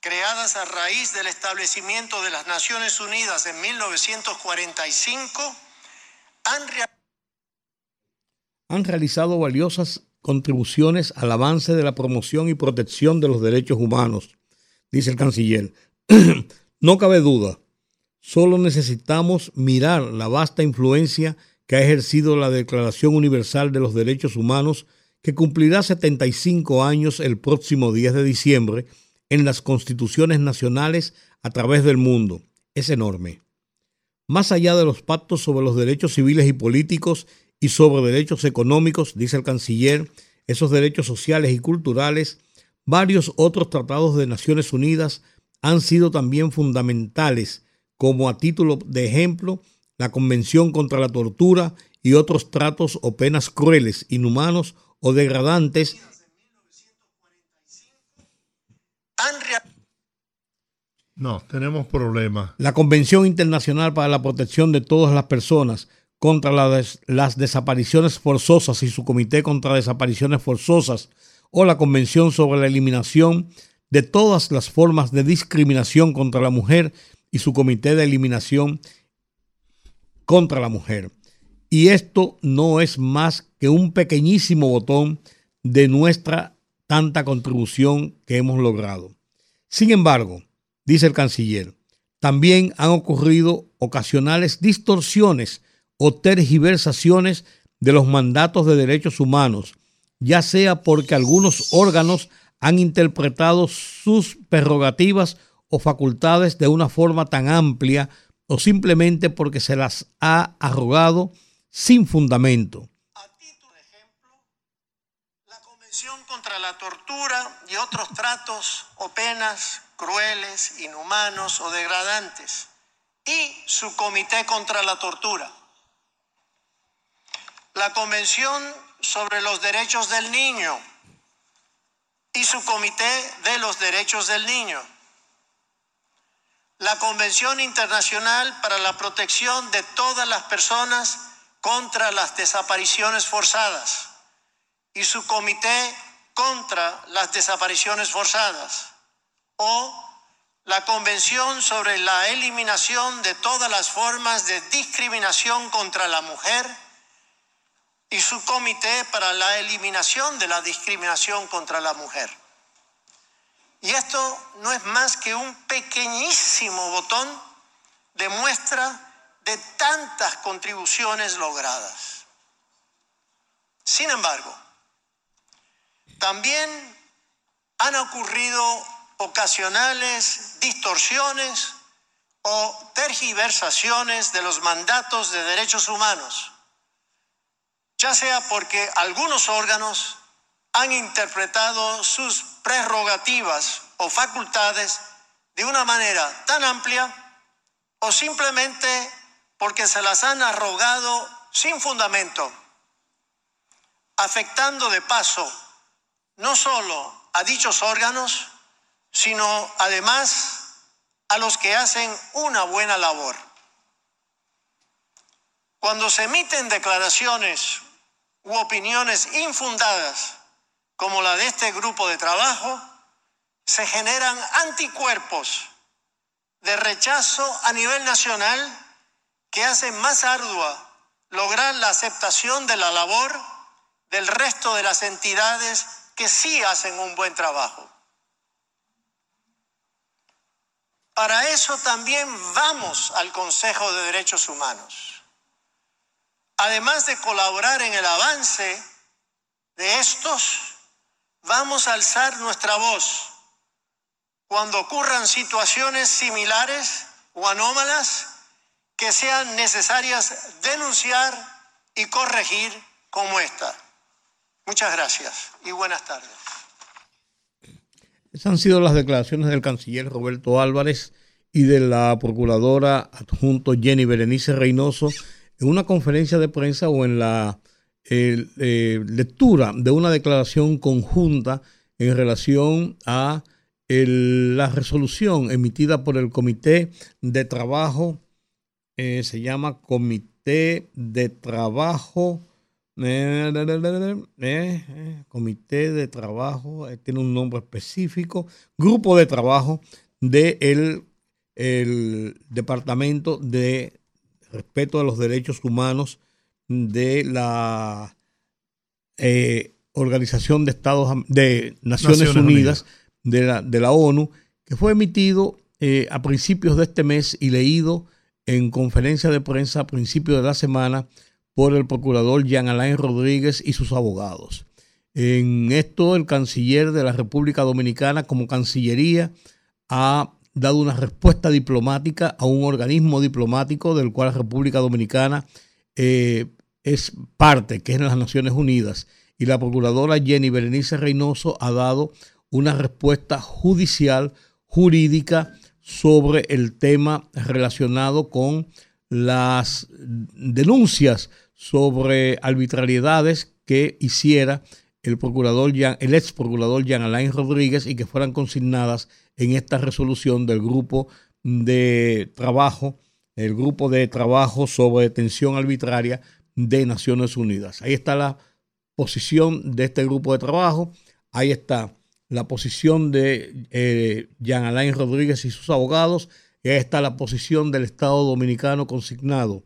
creadas a raíz del establecimiento de las Naciones Unidas en 1945 han, realizado valiosas contribuciones al avance de la promoción y protección de los derechos humanos, dice el canciller. no cabe duda, solo necesitamos mirar la vasta influencia que ha ejercido la Declaración Universal de los Derechos Humanos, que cumplirá 75 años el próximo 10 de diciembre en las constituciones nacionales a través del mundo. Es enorme. Más allá de los pactos sobre los derechos civiles y políticos y sobre derechos económicos, dice el canciller, esos derechos sociales y culturales, varios otros tratados de Naciones Unidas han sido también fundamentales, como a título de ejemplo la Convención contra la Tortura y otros tratos o penas crueles, inhumanos o degradantes. No, tenemos problemas. La Convención Internacional para la Protección de Todas las Personas contra las desapariciones forzosas y su Comité contra Desapariciones Forzosas o la Convención sobre la Eliminación de todas las formas de discriminación contra la mujer y su Comité de Eliminación contra la Mujer. Y esto no es más que un pequeñísimo botón de nuestra tanta contribución que hemos logrado. Sin embargo, dice el canciller, también han ocurrido ocasionales distorsiones o tergiversaciones de los mandatos de derechos humanos, ya sea porque algunos órganos han interpretado sus prerrogativas o facultades de una forma tan amplia o simplemente porque se las ha arrogado sin fundamento. A título de ejemplo, la Convención contra la Tortura y otros tratos o penas crueles, inhumanos o degradantes y su Comité contra la Tortura. La Convención sobre los Derechos del Niño y su Comité de los Derechos del Niño. La Convención Internacional para la Protección de todas las personas contra las desapariciones forzadas y su Comité contra las desapariciones forzadas o la Convención sobre la eliminación de todas las formas de discriminación contra la mujer y su Comité para la eliminación de la discriminación contra la mujer. Y esto no es más que un pequeñísimo botón de muestra de tantas contribuciones logradas. Sin embargo, también han ocurrido ocasionales distorsiones o tergiversaciones de los mandatos de derechos humanos, ya sea porque algunos órganos han interpretado sus prerrogativas o facultades de una manera tan amplia o simplemente porque se las han arrogado sin fundamento, afectando de paso no solo a dichos órganos, sino además a los que hacen una buena labor. Cuando se emiten declaraciones u opiniones infundadas como la de este grupo de trabajo, se generan anticuerpos de rechazo a nivel nacional que hacen más ardua lograr la aceptación de la labor del resto de las entidades que sí hacen un buen trabajo. Para eso también vamos al Consejo de Derechos Humanos. Además de colaborar en el avance de estos, vamos a alzar nuestra voz cuando ocurran situaciones similares o anómalas que sean necesarias denunciar y corregir como esta. Muchas gracias y buenas tardes. Esas han sido las declaraciones del canciller Roberto Álvarez y de la procuradora adjunto Jenny Berenice Reynoso en una conferencia de prensa o en la eh, lectura de una declaración conjunta en relación a la resolución emitida por el Comité de Trabajo, eh, se llama Comité de Trabajo, eh, Comité de Trabajo, tiene un nombre específico, Grupo de Trabajo del el Departamento de Respeto a los Derechos Humanos de la eh, Organización de Estados de Naciones, Unidas, De, la, de la ONU, que fue emitido eh, a principios de este mes y leído en conferencia de prensa a principios de la semana por el procurador Jean Alain Rodríguez y sus abogados. En esto, el canciller de la República Dominicana, como Cancillería, ha dado una respuesta diplomática a un organismo diplomático del cual la República Dominicana eh, es parte, que es en las Naciones Unidas, y la procuradora Jenny Berenice Reynoso ha dado una respuesta judicial, jurídica, sobre el tema relacionado con las denuncias sobre arbitrariedades que hiciera el procurador el ex procurador Jean Alain Rodríguez y que fueran consignadas en esta resolución del grupo de trabajo, el grupo de trabajo sobre detención arbitraria de Naciones Unidas. Ahí está la posición de este grupo de trabajo, ahí está la posición de eh, Jean Alain Rodríguez y sus abogados, y ahí está la posición del Estado Dominicano consignado.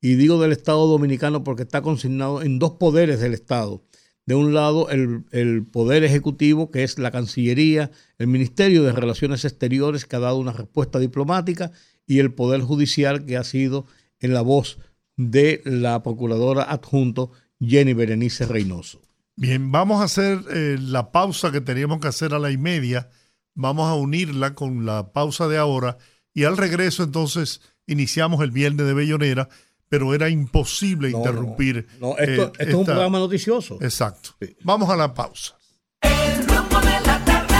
Y digo del Estado Dominicano porque está consignado en dos poderes del Estado de un lado el, Poder Ejecutivo, que es la Cancillería, el Ministerio de Relaciones Exteriores, que ha dado una respuesta diplomática, y el Poder Judicial, que ha sido en la voz de la Procuradora adjunto Jenny Berenice Reynoso. Bien, vamos a hacer eh, la pausa que teníamos que hacer a la y media. Vamos a unirla con la pausa de ahora y al regreso entonces iniciamos el viernes de Bellonera pero era imposible interrumpir. No, esto, eh, es un programa noticioso. Exacto. Vamos a la pausa. El rumbo de la tarde.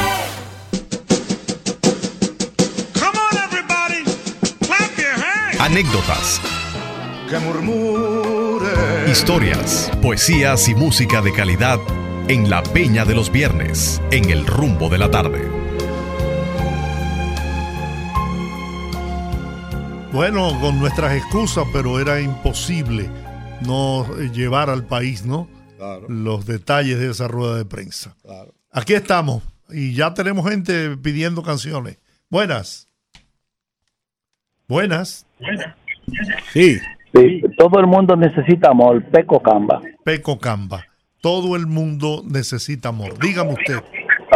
Come on, everybody. Clap your hands. Anécdotas. Que murmure. Historias, poesías y música de calidad en la Peña de los Viernes, en el rumbo de la tarde. Bueno, con nuestras excusas, pero era imposible no llevar al país, ¿no? Los detalles de esa rueda de prensa. Aquí estamos y ya tenemos gente pidiendo canciones. Buenas. Buenas. Sí. sí. Todo el mundo necesita amor. Peco Camba. Peco Camba. Todo el mundo necesita amor. Dígame usted.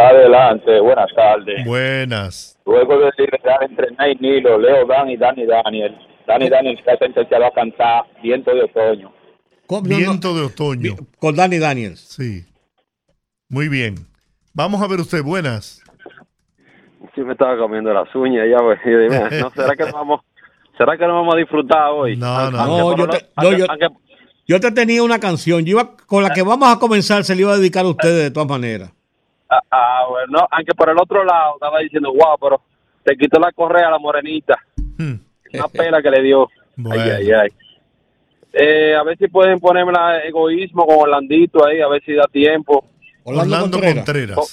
Adelante, buenas tardes. Buenas. Luego de liderar entre Ney Nilo, Leo Dan y Dani Daniel, Dani Daniel está sentenciado a cantar Viento de Otoño. Viento de Otoño. Con Dani Daniel. Sí. Muy bien. Vamos a ver usted, buenas. Sí, me estaba comiendo las uñas ya, pues, no, ¿será que no vamos, será que no vamos a disfrutar hoy? No, no, yo, te, yo, te tenía una canción, yo iba, con la que vamos a comenzar se le iba a dedicar a ustedes de todas maneras. Ah, ah, bueno, aunque por el otro lado estaba diciendo, wow, pero te quitó la correa a la morenita. Hmm. Una pena que le dio. Ay, ay, ay. Eh, a ver si pueden ponerme la egoísmo con Orlandito ahí, a ver si da tiempo. Orlando, Contreras. Oh,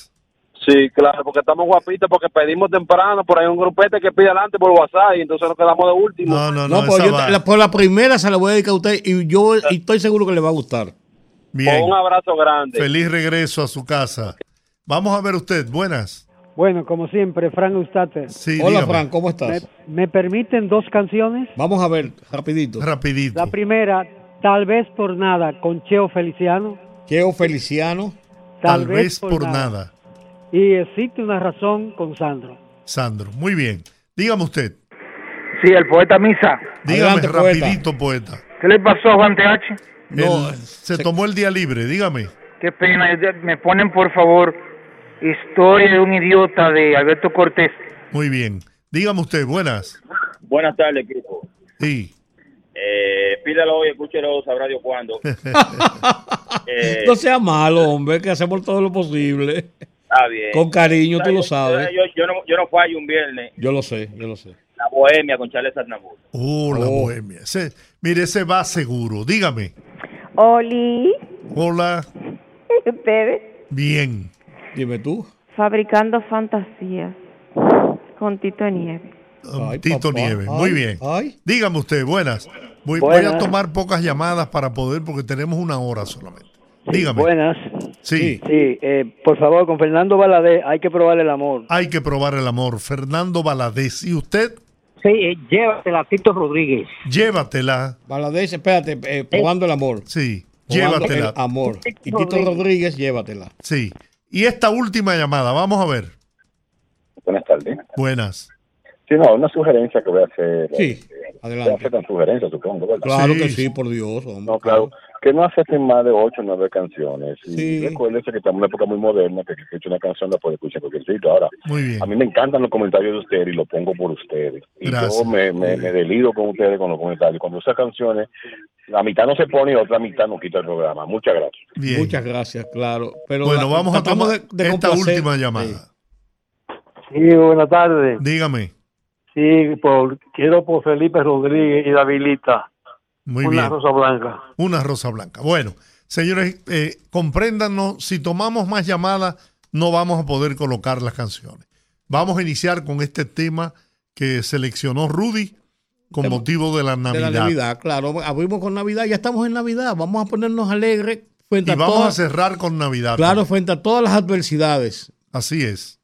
sí, claro, porque estamos guapitos, porque pedimos temprano, por ahí un grupete que pide adelante por WhatsApp y entonces nos quedamos de último. No, no, no. yo, por la primera se la voy a dedicar a usted y yo estoy seguro que le va a gustar. Bien. Un abrazo grande. Feliz regreso a su casa. Vamos a ver usted, buenas. Bueno, como siempre, Fran Ustate. Sí, Hola, Fran, ¿cómo estás? ¿Me, permiten dos canciones? Vamos a ver, rapidito. Rapidito. La primera, Tal vez por nada, con Cheo Feliciano. Cheo Feliciano. Tal, vez, por, nada. Y existe una razón con Sandro. Sandro, muy bien. Dígame usted. Sí, el poeta Misa. Dígame rapidito, poeta. ¿Qué le pasó a Juan TH? No, se tomó el día libre, dígame. Qué pena, me ponen por favor Historia de un idiota de Alberto Cortés. Muy bien. Dígame usted, buenas. Buenas tardes, equipo. Sí. Eh, pídalo hoy, escúchelo, sabrá Dios cuándo. eh, no sea malo, hombre, que hacemos todo lo posible. Está bien. Con cariño, tú lo sabes. Yo, yo, no, yo no fallo un viernes. Yo lo sé, yo lo sé. La Bohemia con Charles Arnabur. Oh, la oh. Bohemia. mire, ese va seguro. Dígame. Oli. Hola. ¿Ustedes? Bien. Dime tú. Fabricando fantasías con Tito Nieve. Tito Nieve, muy bien. Dígame usted, buenas. Voy, a tomar pocas llamadas para poder, porque tenemos una hora solamente. Dígame. buenas. Sí. Sí, eh, por favor, con Fernando Valadez hay que probar el amor. Hay que probar el amor. Fernando Valadez. ¿Y usted? Sí, eh, llévatela, Tito Rodríguez. Llévatela. Valadez, espérate, eh, probando el amor. Sí, llévatela. El amor. Y Tito Rodríguez, llévatela. Sí. Y esta última llamada, vamos a ver. Buenas tardes. Buenas. Sí, no, una sugerencia que voy a hacer. Sí, adelante. Voy a hacer una sugerencia, supongo, ¿verdad? Claro que sí, por Dios. no, claro. Que no acepten más de ocho o nueve canciones. Y recuérdense que estamos en una época muy moderna, que si una canción la puede escuchar en cualquier sitio. Ahora, muy bien. a mí me encantan los comentarios de ustedes y lo pongo por ustedes. Y yo me, me, me, delido con ustedes con los comentarios. Cuando esas canciones la mitad no se pone y otra mitad no quita el programa. Muchas gracias. Muchas gracias, claro. Pero bueno, vamos a tomar esta última llamada. Sí. buenas tardes. Dígame. Sí, por, quiero por Felipe Rodríguez y Davilita. Muy Una bien. rosa blanca. Una rosa blanca. Bueno, señores, eh, compréndanos, si tomamos más llamadas, no vamos a poder colocar las canciones. Vamos a iniciar con este tema que seleccionó Rudy con motivo de la Navidad. De la Navidad, claro. Abrimos con Navidad, ya estamos en Navidad. Vamos a ponernos alegres frente Y a vamos todas- a cerrar con Navidad. Claro, frente a todas las adversidades. Así es.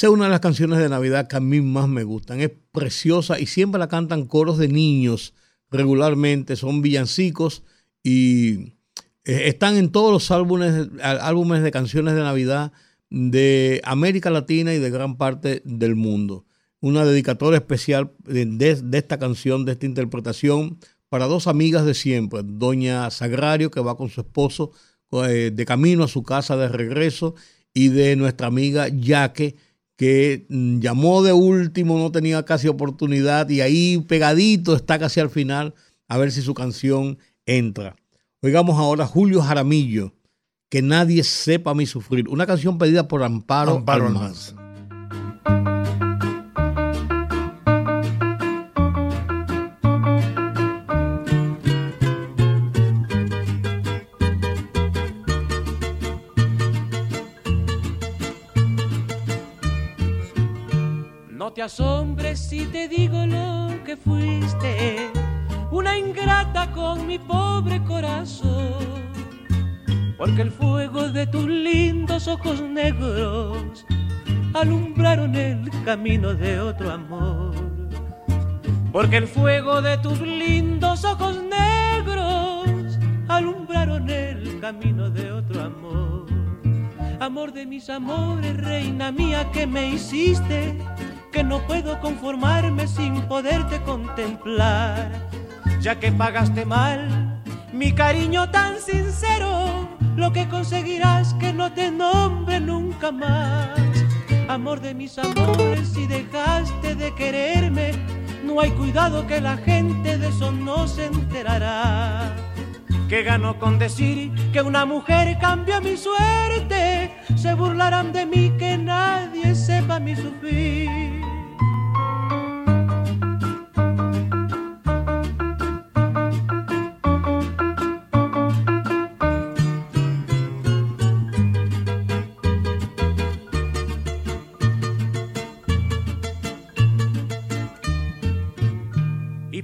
Es una de las canciones de Navidad que a mí más me gustan. Es preciosa y siempre la cantan coros de niños regularmente. Son villancicos y eh, están en todos los álbumes, álbumes de canciones de Navidad de América Latina y de gran parte del mundo. Una dedicatoria especial de, de- de esta canción, de esta interpretación, para dos amigas de siempre. Doña Sagrario, que va con su esposo eh, de camino a su casa de regreso, y de nuestra amiga Yaque, que mm, llamó de último, no tenía casi oportunidad, y ahí pegadito está casi al final, a ver si su canción entra. Oigamos ahora Julio Jaramillo, que nadie sepa mi sufrir, una canción pedida por Amparo, Amparo Almanza. Te asombres si te digo lo que fuiste, una ingrata con mi pobre corazón, porque el fuego de tus lindos ojos negros alumbraron el camino de otro amor. Porque el fuego de tus lindos ojos negros alumbraron el camino de otro amor. Amor de mis amores, reina mía que me hiciste, que no puedo conformarme sin poderte contemplar, ya que pagaste mal mi cariño tan sincero, lo que conseguirás que no te nombre nunca más. Amor de mis amores, si dejaste de quererme, no hay cuidado que la gente de eso no se enterará. Que gano con decir que una mujer cambió mi suerte, se burlarán de mí que nadie sepa mi sufrir.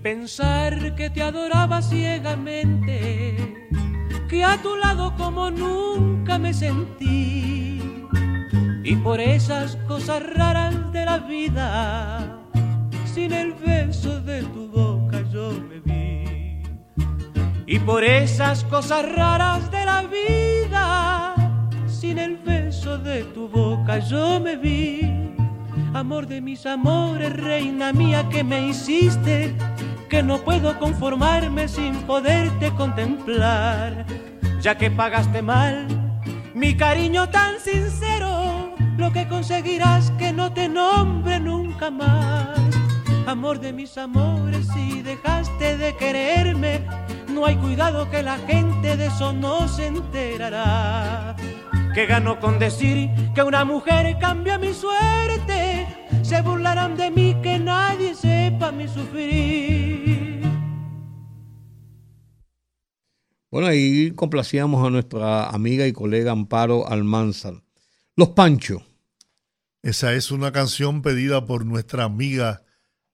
Pensar que te adoraba ciegamente, que a tu lado como nunca me sentí, y por esas cosas raras de la vida, sin el beso de tu boca yo me vi, y por esas cosas raras de la vida, sin el beso de tu boca yo me vi. Amor de mis amores, reina mía que me hiciste, que no puedo conformarme sin poderte contemplar, ya que pagaste mal mi cariño tan sincero, lo que conseguirás que no te nombre nunca más. Amor de mis amores, si dejaste de quererme, no hay cuidado que la gente de eso no se enterará. Que gano con decir que una mujer cambia mi suerte, se burlarán de mí que nadie sepa mi sufrir. Bueno, ahí complacíamos a nuestra amiga y colega Amparo Almanzar. Los Panchos. Esa es una canción pedida por nuestra amiga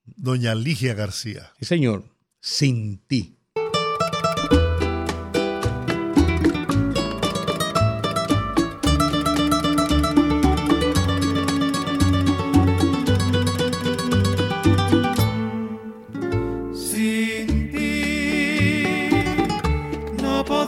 doña Ligia García. Sí, señor. Sin ti.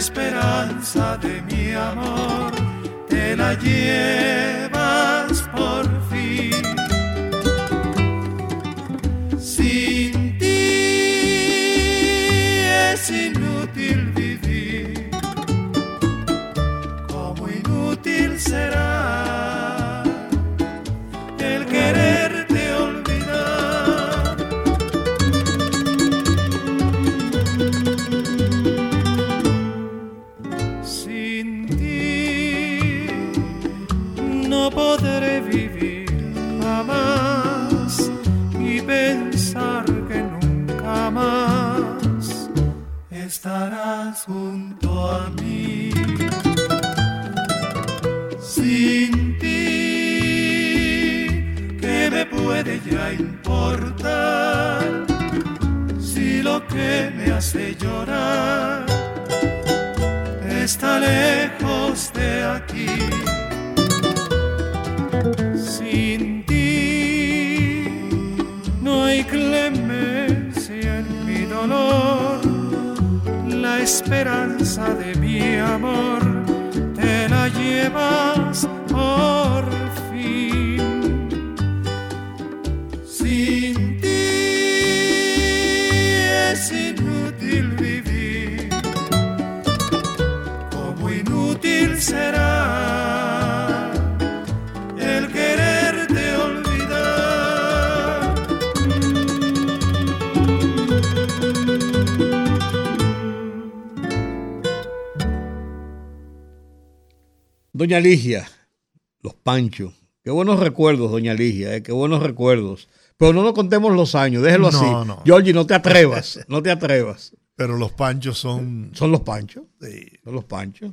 esperanza de mi amor. Te la llevas hace llorar está lejos de aquí. Sin ti, no hay clemencia en mi dolor. La esperanza de mi amor te la llevas Doña Ligia, los Panchos. Qué buenos recuerdos, doña Ligia, eh, qué buenos recuerdos. Pero no nos contemos los años, déjelo No, así. no. Georgie, no te atrevas, no te atrevas. Pero los panchos son. Son los panchos. Son los panchos.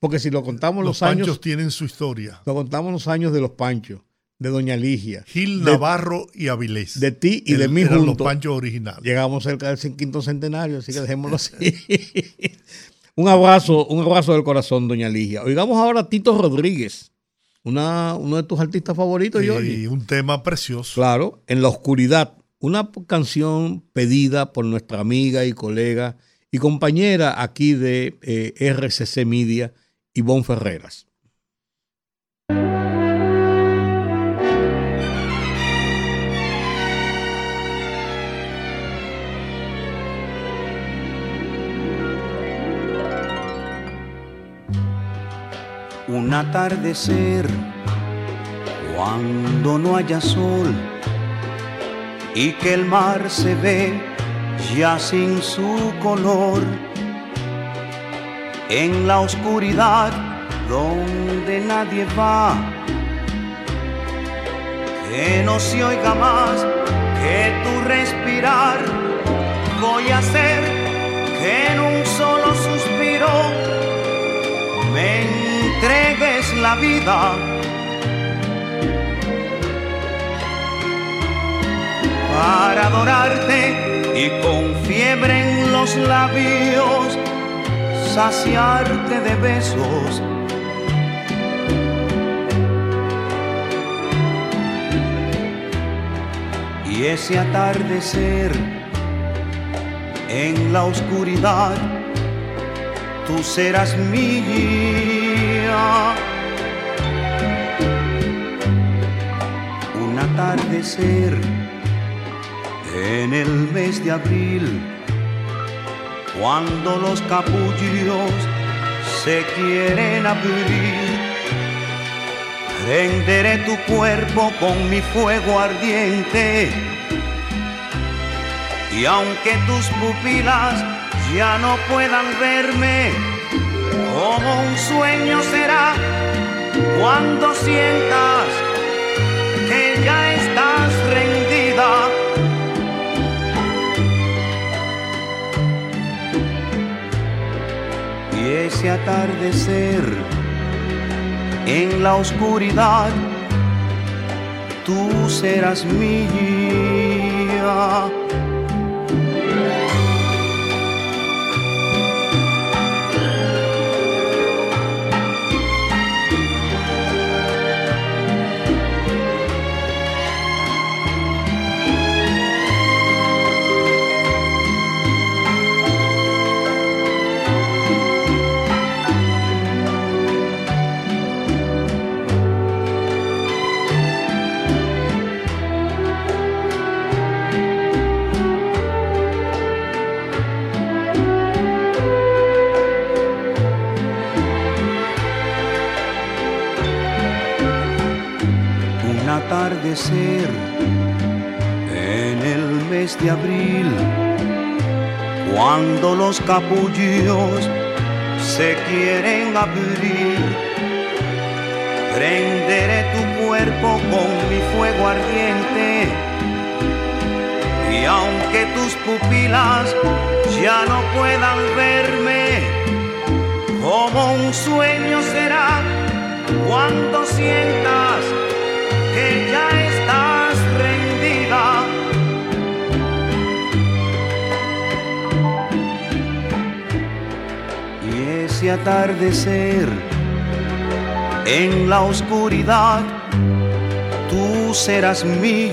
Porque si lo contamos Los los, años. panchos tienen su historia. Lo contamos los años de los panchos, de doña Ligia. Gil de- Navarro y Avilés. De ti y de mí juntos. los panchos originales. Llegamos cerca del quinto centenario, así que dejémoslo así. Un abrazo, un abrazo del corazón, doña Ligia. Oigamos ahora a Tito Rodríguez, una, uno de tus artistas favoritos, Y un tema precioso. Claro, En la oscuridad, una canción pedida por nuestra amiga y colega y compañera aquí de eh, RCC Media, Ivonne Ferreras. Un atardecer cuando no haya sol y que el mar se ve ya sin su color. En la oscuridad donde nadie va que no se oiga más que tu respirar voy a hacer que en un solo suspiro me entregues la vida para adorarte y con fiebre en los labios saciarte de besos. Y ese atardecer en la oscuridad tú serás mía. Un atardecer en el mes de abril, cuando los capullos se quieren abrir. Prenderé tu cuerpo con mi fuego ardiente y aunque tus pupilas ya no puedan verme, como un sueño será cuando sientas que ya estás rendida. Y ese atardecer en la oscuridad, tú serás mía. Atardecer en el mes de abril, cuando los capullos se quieren abrir, prenderé tu cuerpo con mi fuego ardiente. Y aunque tus pupilas ya no puedan verme, como un sueño será cuando sientas que ya ese atardecer en la oscuridad, tú serás mía.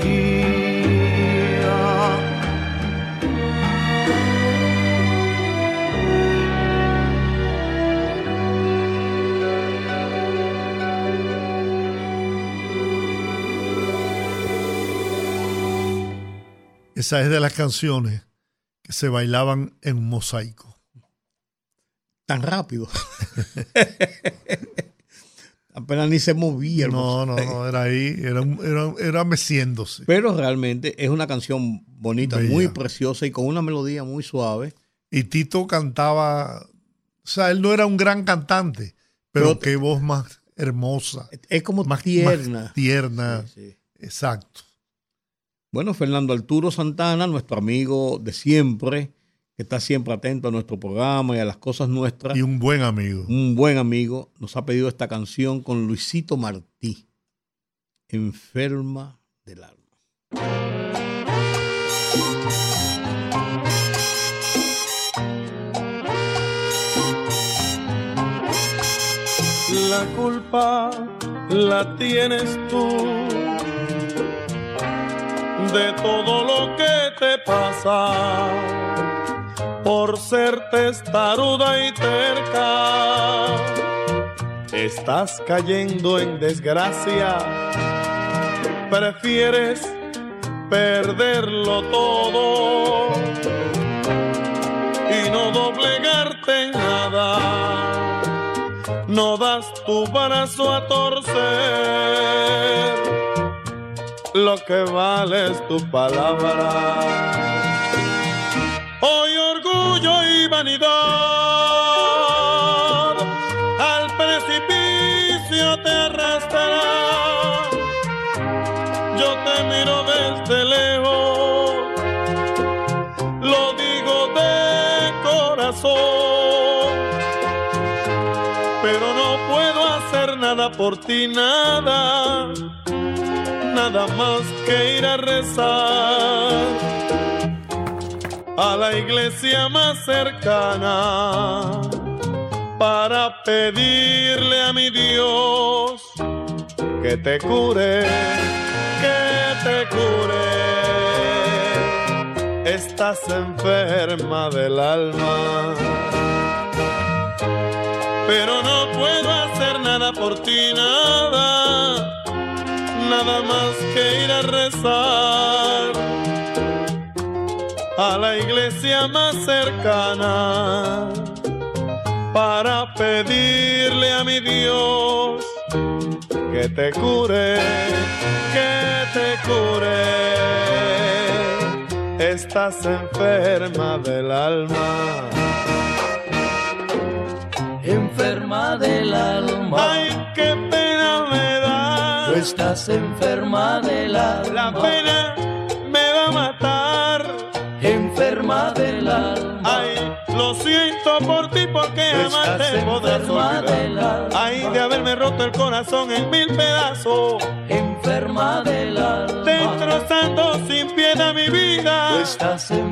Esa es de las canciones que se bailaban en mosaico. Tan rápido. Apenas ni se movía. No, no, no, era ahí, era, era, era meciéndose. Pero realmente es una canción bonita, Bella. muy preciosa y con una melodía muy suave. Y Tito cantaba, o sea, él no era un gran cantante, pero, Pero- qué voz más hermosa. Es como más tierna. más tierna. Exacto. Bueno, Fernando Arturo Santana, nuestro amigo de siempre, que está siempre atento a nuestro programa y a las cosas nuestras. Y un buen amigo. Un buen amigo, nos ha pedido esta canción con Luisito Martí, Enferma del alma. La culpa la tienes tú de todo lo que te pasa por ser testaruda y terca. Estás cayendo en desgracia, prefieres perderlo todo y no doblegarte en nada. No das tu brazo a torcer, lo que vale es tu palabra. Vanidad al precipicio te arrastrará. Yo te miro desde lejos, lo digo de corazón, pero no puedo hacer nada por ti, nada, nada más que ir a rezar a la iglesia más cercana para pedirle a mi Dios que te cure, que te cure. Estás enferma del alma, pero no puedo hacer nada por ti, nada, nada más que ir a rezar a la iglesia más cercana para pedirle a mi Dios que te cure, que te cure. Estás enferma del alma. Enferma del alma. Ay, qué pena me da. Tú estás enferma del alma. La pena Enferma del alma. Ay, lo siento por ti porque Tú jamás estás te podrás olvidar. Ay, de haberme roto el corazón en mil pedazos. Enferma del alma. Destrozando sin piedad mi vida. Tú estás enferma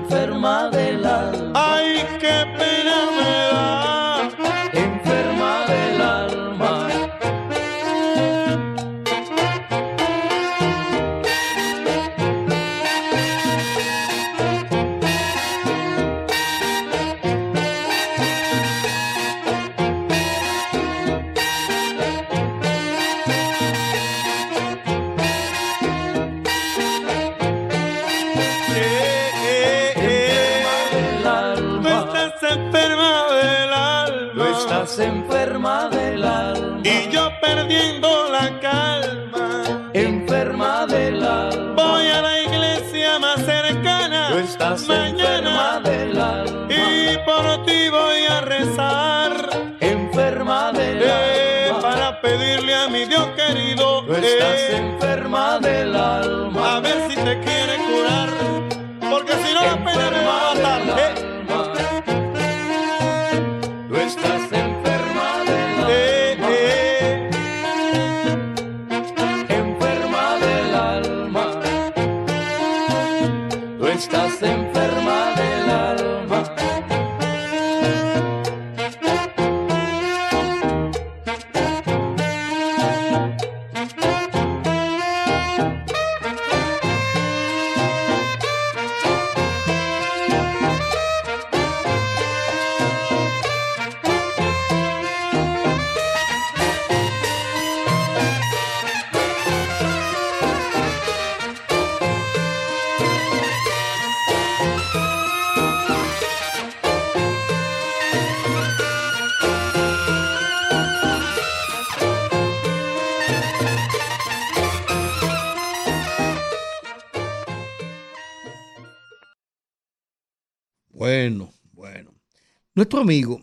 Amigo,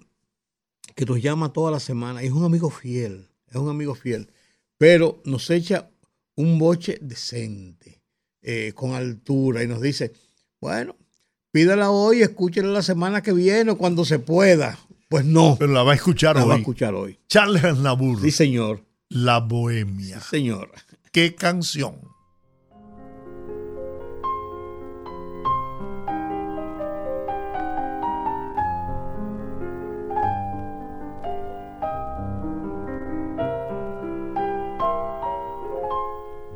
que nos llama toda la semana, es un amigo fiel, es un amigo fiel, pero nos echa un boche decente, eh, con altura, y nos dice, bueno, pídala hoy, escúchela la semana que viene o cuando se pueda. Pues no. Pero la va a escuchar La hoy. va a escuchar hoy. Charles Aznavour. Sí, señor. La Bohemia. señor. ¿Qué canción?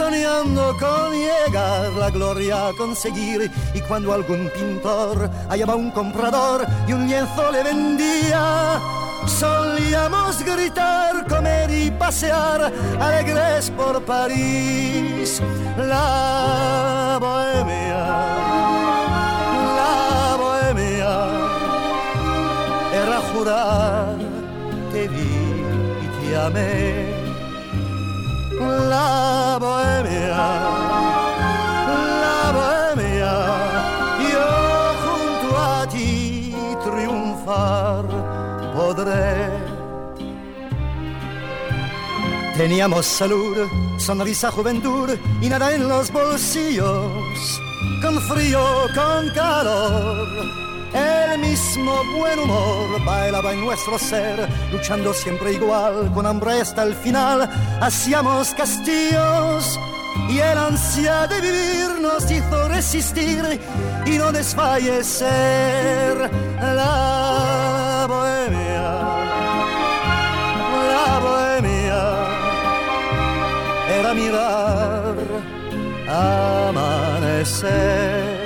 soñando con llegar la gloria a conseguir. Y cuando algún pintor hallaba un comprador y un lienzo le vendía, Solíamos gritar, comer y pasear alegres por París. La bohemia, la bohemia, era jurar, te vi y te amé. La bohemia, la bohemia, yo junto a ti triunfar podré. Teníamos salud, sonrisa, juventud y nada en los bolsillos, con frío, con calor. El mismo buen humor bailaba en nuestro ser, luchando siempre igual, con hambre hasta el final. Hacíamos castillos y el ansia de vivir nos hizo resistir y no desfallecer. La bohemia, la bohemia era mirar amanecer.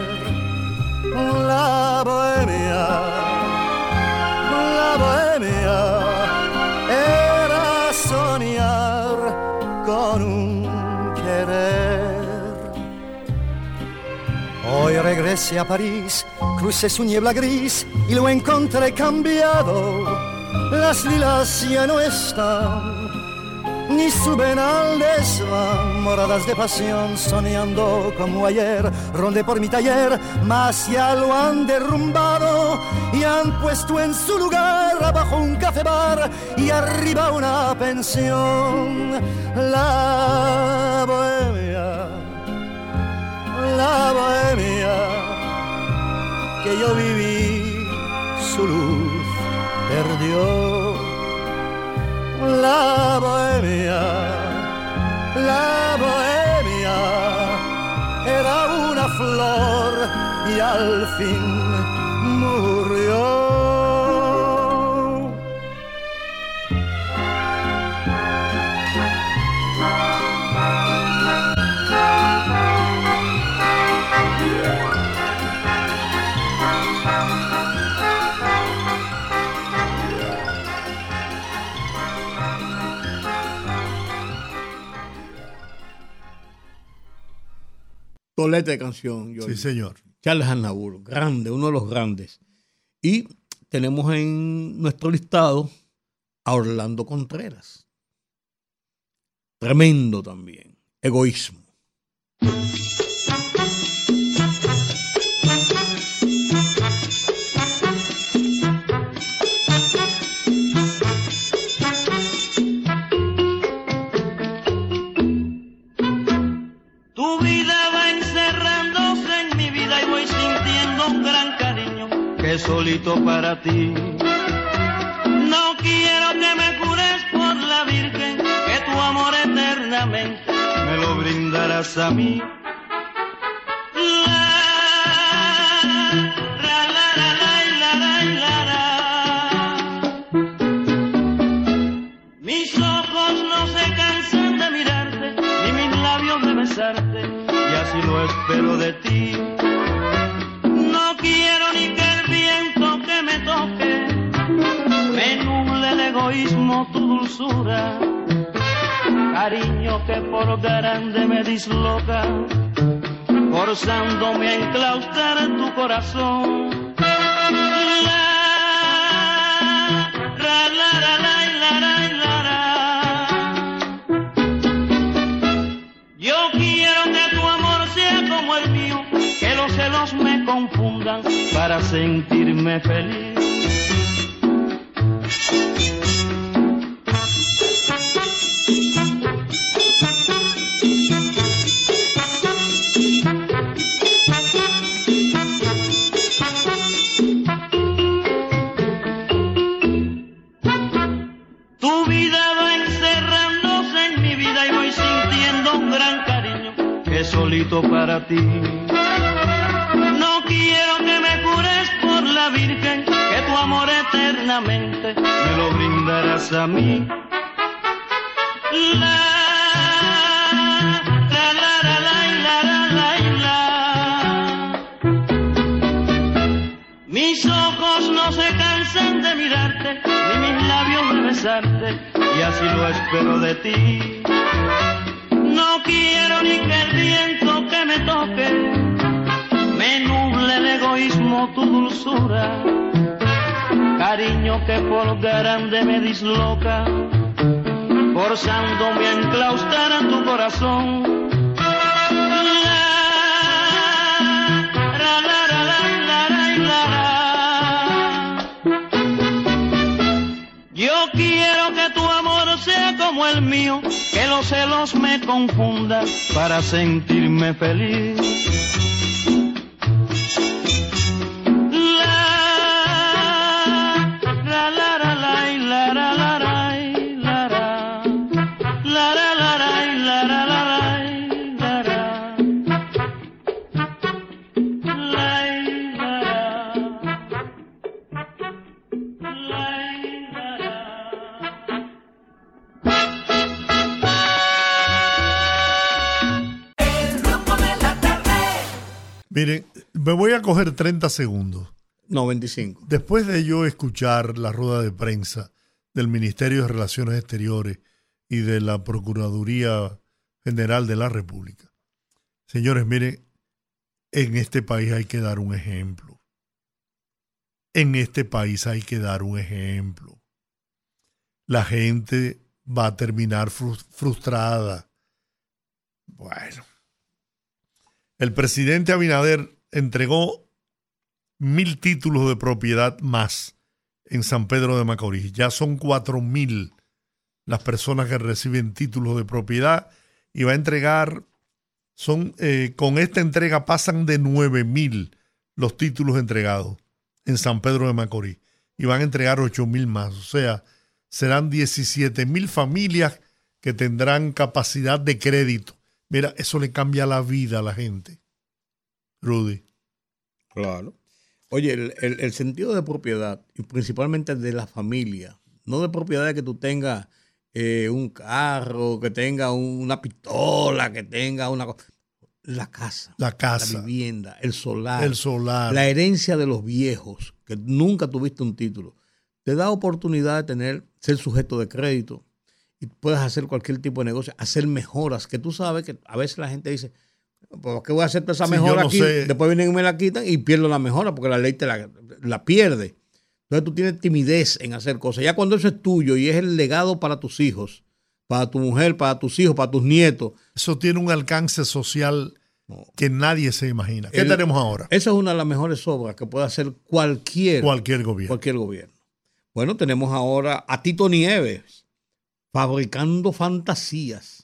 La bohemia, la bohemia era soñar con un querer. Hoy regresé a París, crucé su niebla gris y lo encontré cambiado. Las lilas ya no están, ni suben al desván, moradas de pasión, soñando como ayer. Rondé por mi taller, mas ya lo han derrumbado y han puesto en su lugar abajo un café bar y arriba una pensión. La bohemia, la bohemia que yo viví, su luz perdió. La bohemia, la bohemia era una flor y al fin murió. Tolete de canción. Sí, señor. Charles Aznavour, grande, uno de los grandes. Y tenemos en nuestro listado a Orlando Contreras. Tremendo también. Egoísmo. Para ti. No quiero que me cures por la Virgen, que tu amor eternamente me lo brindarás a mí. Forzándome a enclaustrar tu corazón. La, ra, la, la. Yo quiero que tu amor sea como el mío, que los celos me confundan para sentirme sentirme feliz. 30 segundos. No, 25. Después de yo escuchar la rueda de prensa del Ministerio de Relaciones Exteriores y de la Procuraduría General de la República, señores, miren, en este país hay que dar un ejemplo. En este país hay que dar un ejemplo. La gente va a terminar frus- frustrada. Bueno. El presidente Abinader entregó mil títulos de propiedad más en San Pedro de Macorís. Ya son cuatro mil las personas que reciben títulos de propiedad y va a entregar, son eh, con esta entrega pasan de nueve mil los títulos entregados en San Pedro de Macorís y van a entregar ocho mil más. O sea, serán 17 mil familias que tendrán capacidad de crédito. Mira, eso le cambia la vida a la gente. Rudy. Claro. Oye, el, el- el sentido de propiedad, y principalmente de la familia, no de propiedad de que tú tengas eh, un carro, que tenga una pistola, que tenga una cosa. La casa. La casa. La vivienda, el solar. El solar. La herencia de los viejos, que nunca tuviste un título. Te da oportunidad de tener, ser sujeto de crédito y puedes hacer cualquier tipo de negocio, hacer mejoras, que tú sabes que a veces la gente dice, ¿por qué voy a hacer toda esa Sí, mejora no aquí? sé. Después vienen y me la quitan y pierdo la mejora porque la ley te la, la pierde. Entonces tú tienes timidez en hacer cosas. Ya cuando eso es tuyo y es el legado para tus hijos, para tu mujer, para tus hijos, para tus nietos. Eso tiene un alcance social que nadie se imagina. ¿Qué El- tenemos ahora? Esa es una de las mejores obras que puede hacer cualquier, Cualquier gobierno. cualquier gobierno. Bueno, tenemos ahora a Tito Nieves, fabricando fantasías.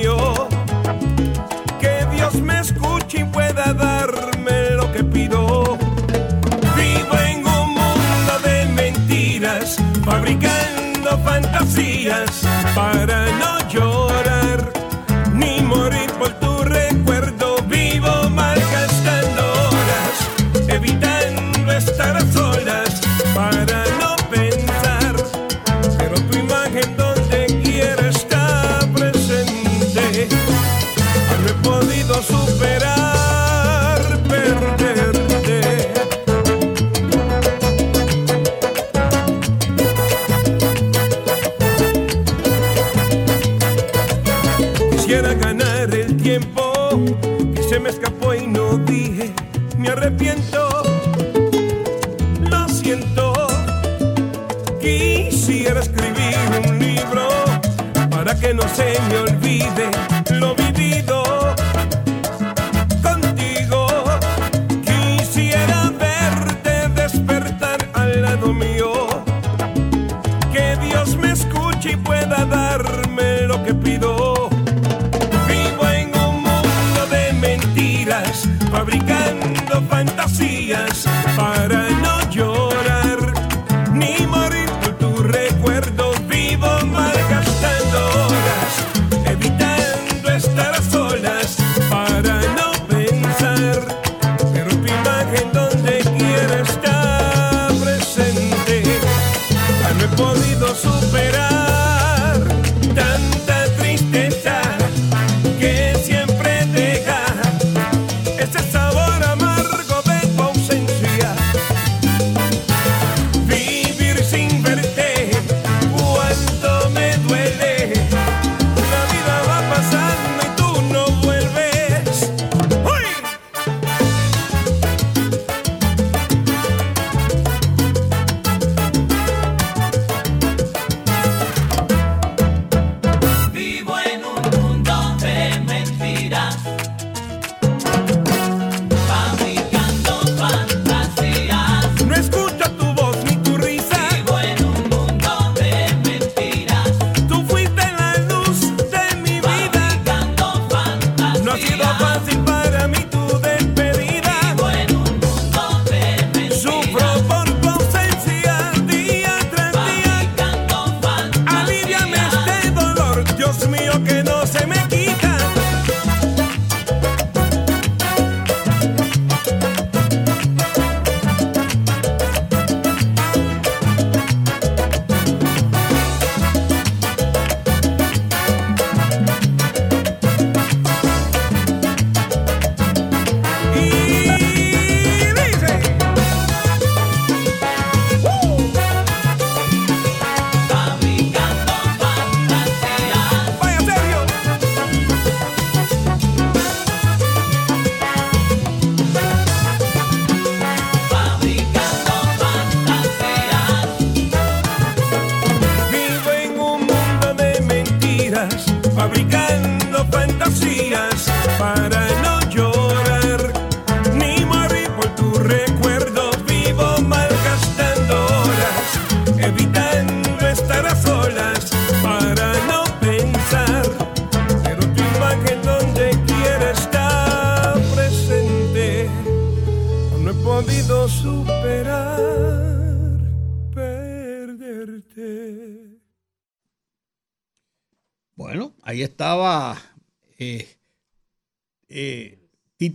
fabricando fantasías para no llorar. que no se me olvide lo vivido contigo. Quisiera verte despertar al lado mío. Que Dios me escuche y pueda darme lo que pido. Vivo en un mundo de mentiras, fabricando fantasías para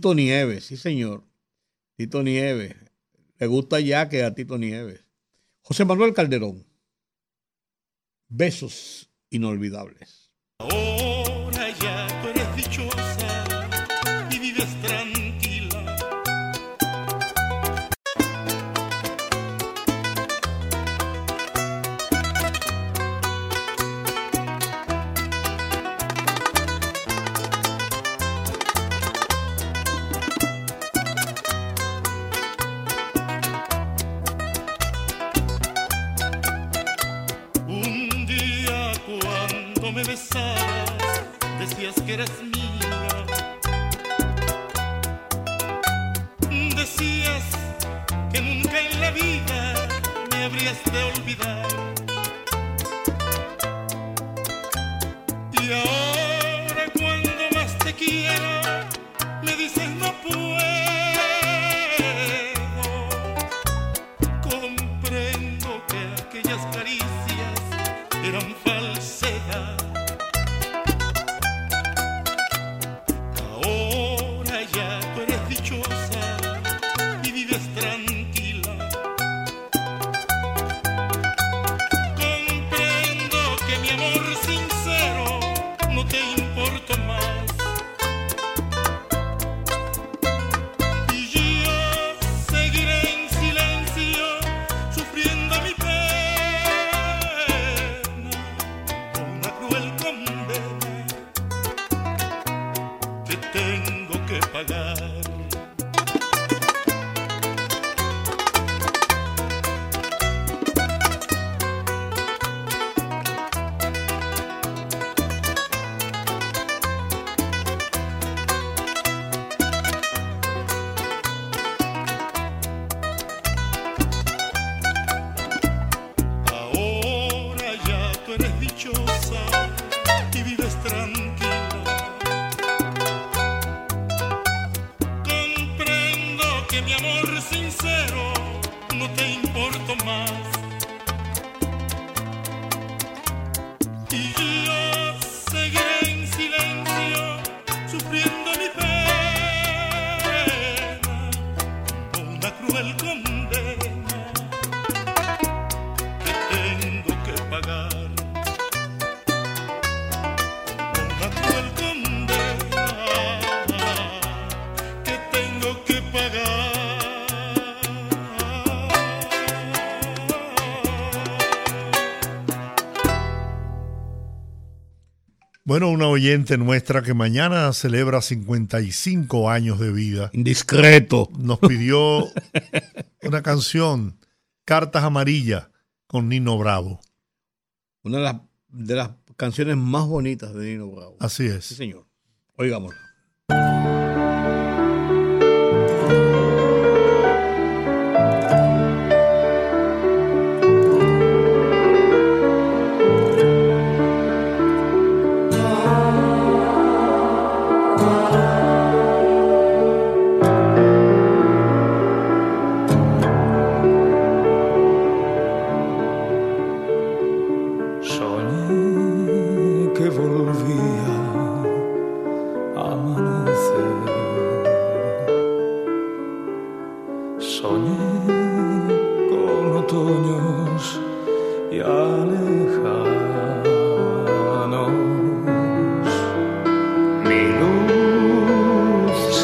Tito Nieves, sí señor. Tito Nieves. Le gusta ya que a Tito Nieves. José Manuel Calderón. Besos inolvidables. get us Bueno, una oyente nuestra que mañana celebra 55 años de vida. Indiscreto. Nos pidió una canción, Cartas Amarillas, con Nino Bravo. Una de las, de las canciones más bonitas de Nino Bravo. Así es. Sí, señor. Oigámosla.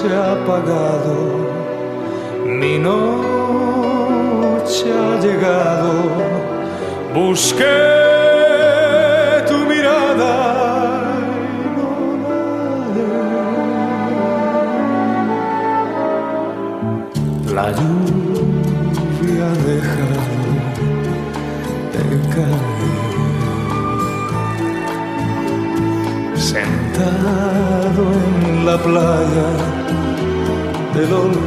Se ha apagado, mi noche ha llegado. Busqué tu mirada y no la. La lluvia ha dejado de caer. Sentado en la playa del olvido,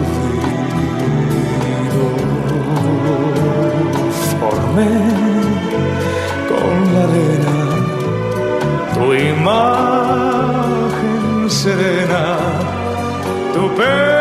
formé con la arena tu imagen serena, tu pelo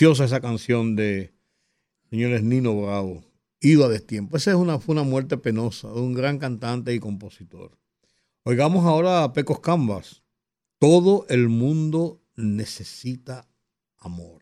Esa canción de señores Nino Bravo, Ido a destiempo. Esa es una, fue una muerte penosa de un gran cantante y compositor. Oigamos ahora a Pecos Canvas. Todo el mundo necesita amor.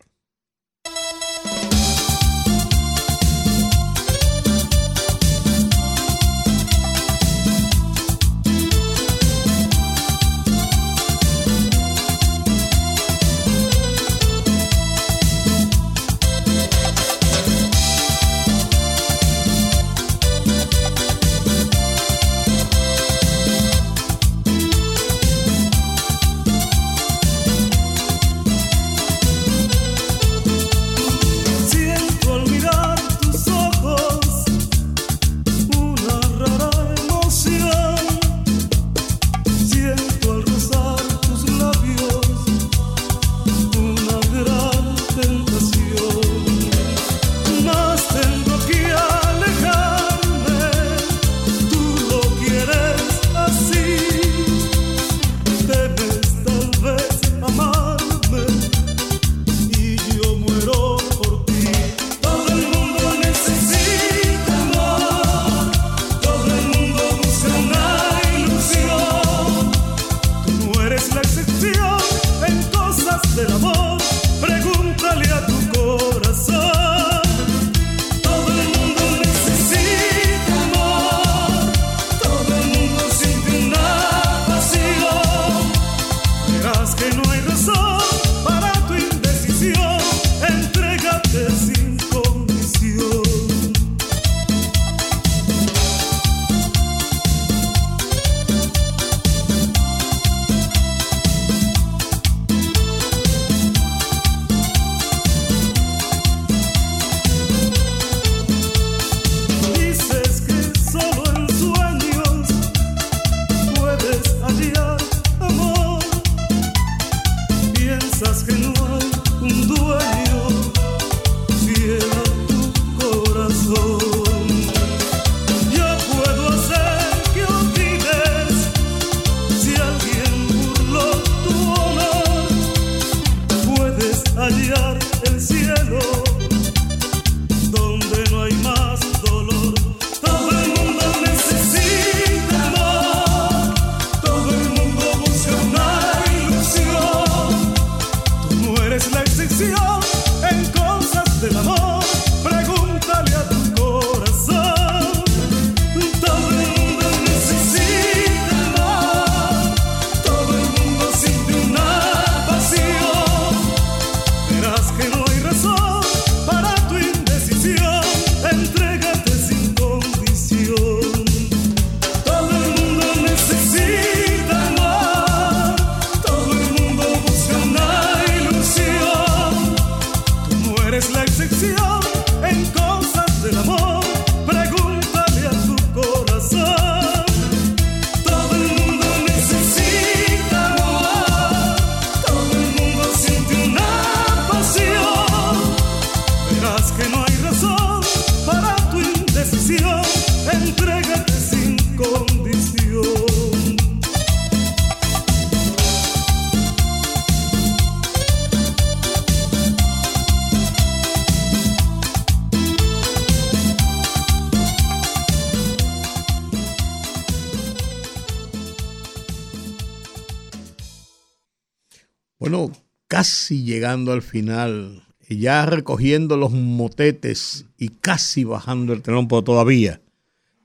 Bueno, casi llegando al final, ya recogiendo los motetes y casi bajando el telón, pero todavía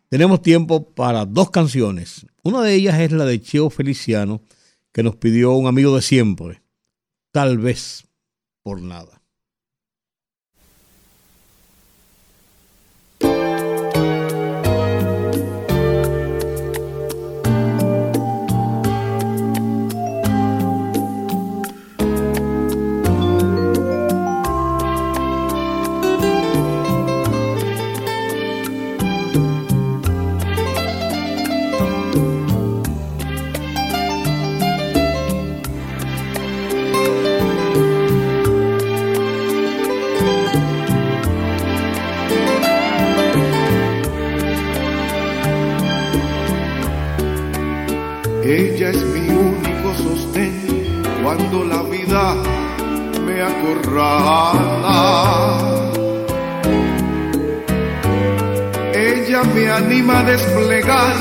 tenemos tiempo para dos canciones. Una de ellas es la de Cheo Feliciano, que nos pidió un amigo de siempre, tal vez por nada. Cuando la vida me acorrala. Ella me anima a desplegar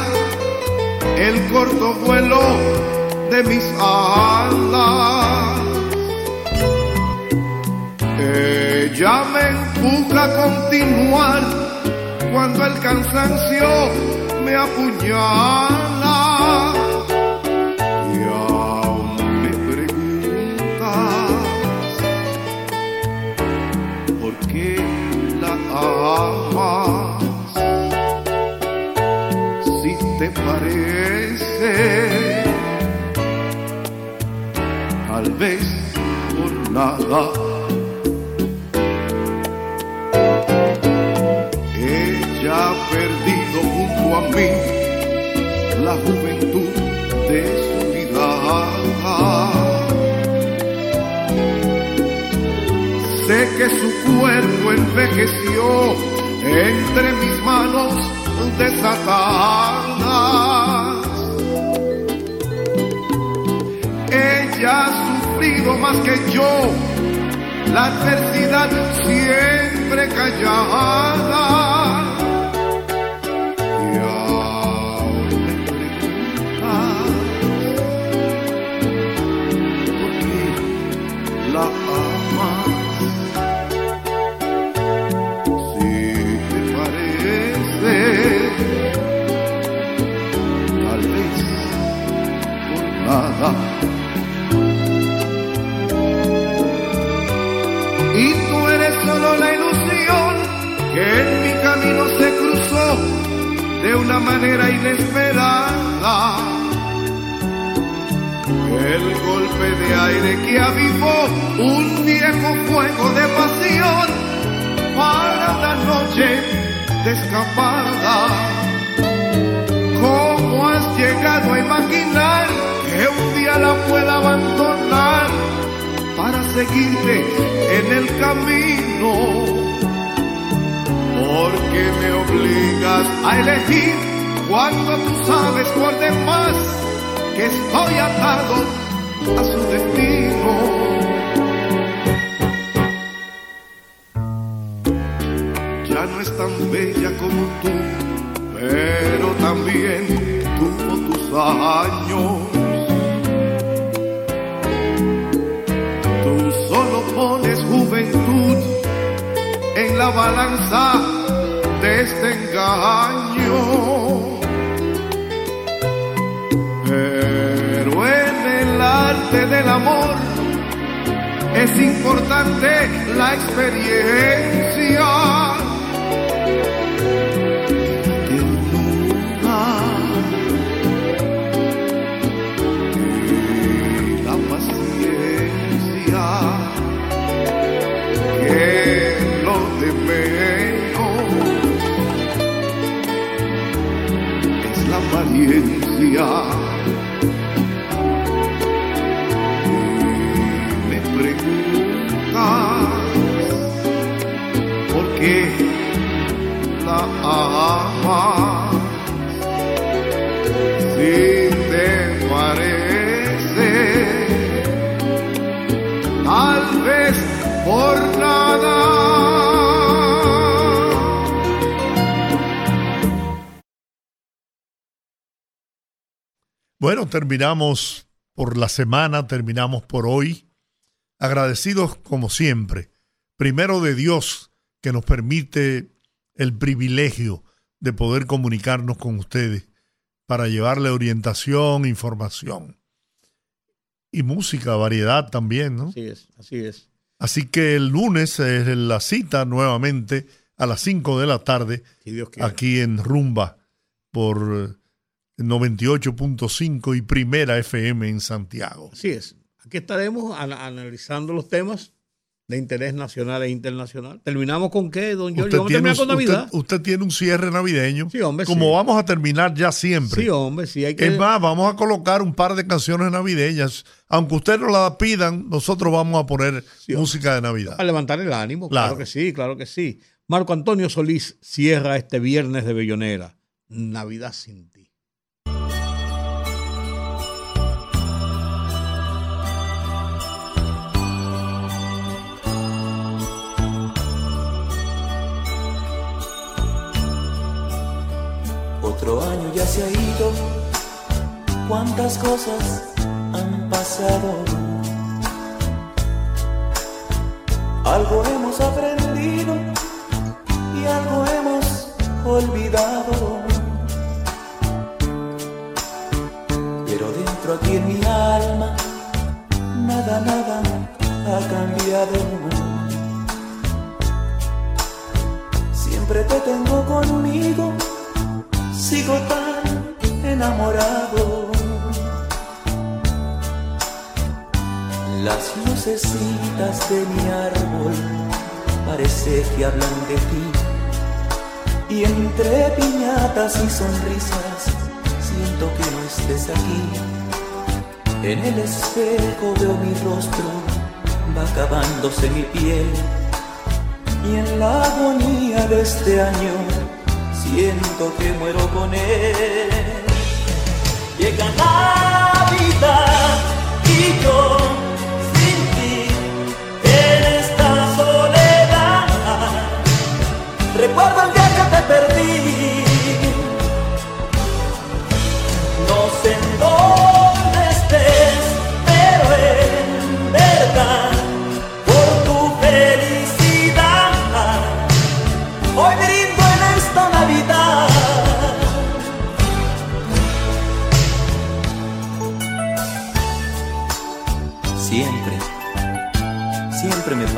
el corto vuelo de mis alas. Ella me empuja a continuar cuando el cansancio me apuñala. Vez por nada. Ella ha perdido junto a mí la juventud de su vida. Sé que su cuerpo envejeció entre mis manos desatadas. Ella más que yo la adversidad siempre callada. Una manera inesperada. El golpe de aire que avivó un viejo fuego de pasión para una noche de escapada. ¿Cómo has llegado a imaginar que un día la pueda abandonar? para seguirte en el camino. Porque me obligas a elegir cuando tú sabes por demás que estoy atado a su destino. Ya no es tan bella como tú, pero también tuvo tus años. Tú solo pones juventud en la balanza este engaño. Pero en el arte del amor es importante la experiencia. Y me preguntas por qué nada más. Si Bueno, terminamos por la semana, terminamos por hoy. Agradecidos como siempre, primero de Dios que nos permite el privilegio de poder comunicarnos con ustedes para llevarle orientación, información y música, variedad también, ¿no? Así es, así es. Así que el lunes es la cita nuevamente a las 5 de la tarde Si Dios quiere. aquí en Rumba por 98.5 y Primera FM en Santiago. Así es. Aquí estaremos ana- analizando los temas de interés nacional e internacional. ¿Terminamos con qué, don Giorgio? Vamos a terminar con Navidad. usted- usted tiene un cierre navideño. Sí, hombre, Como sí. vamos a terminar ya siempre. Sí, hombre, sí, hay que... Es más, vamos a colocar un par de canciones navideñas. Aunque ustedes no la pidan, nosotros vamos a poner música de Navidad. Para levantar el ánimo, claro. Claro. que sí, claro que sí. Marco Antonio Solís cierra este viernes de Bellonera. Navidad sin Otro año ya se ha ido, cuántas cosas han pasado. Algo hemos aprendido y algo hemos olvidado. Pero dentro aquí en mi alma, nada, nada ha cambiado. Siempre te tengo conmigo sigo tan enamorado. Las lucecitas de mi árbol parece que hablan de ti. Y entre piñatas y sonrisas siento que no estés aquí. En el espejo veo mi rostro, va acabándose mi piel. Y en la agonía de este año siento que muero con él. Llega Navidad y yo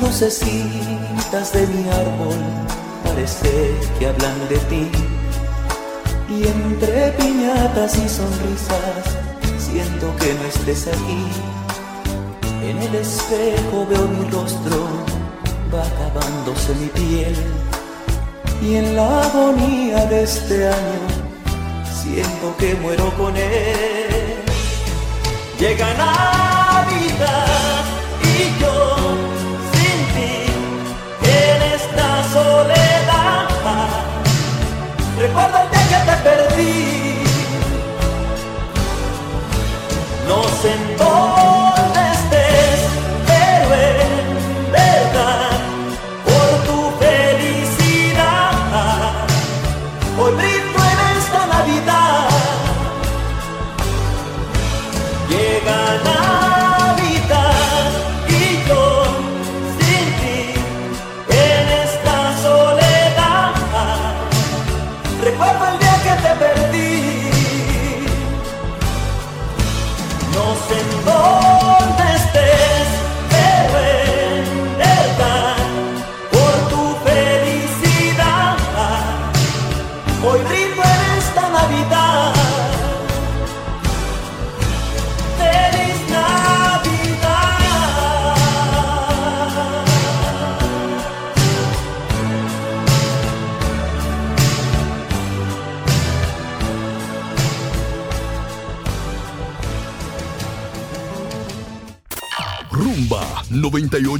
Lucecitas de mi árbol parece que hablan de ti. Y entre piñatas y sonrisas siento que no estés aquí. En el espejo veo mi rostro va acabándose mi piel y en la agonía de este año siento que muero con él. Llega Navidad Recuerdo el día que te perdí. No sé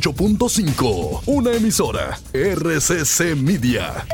98.5, una emisora RCC Media.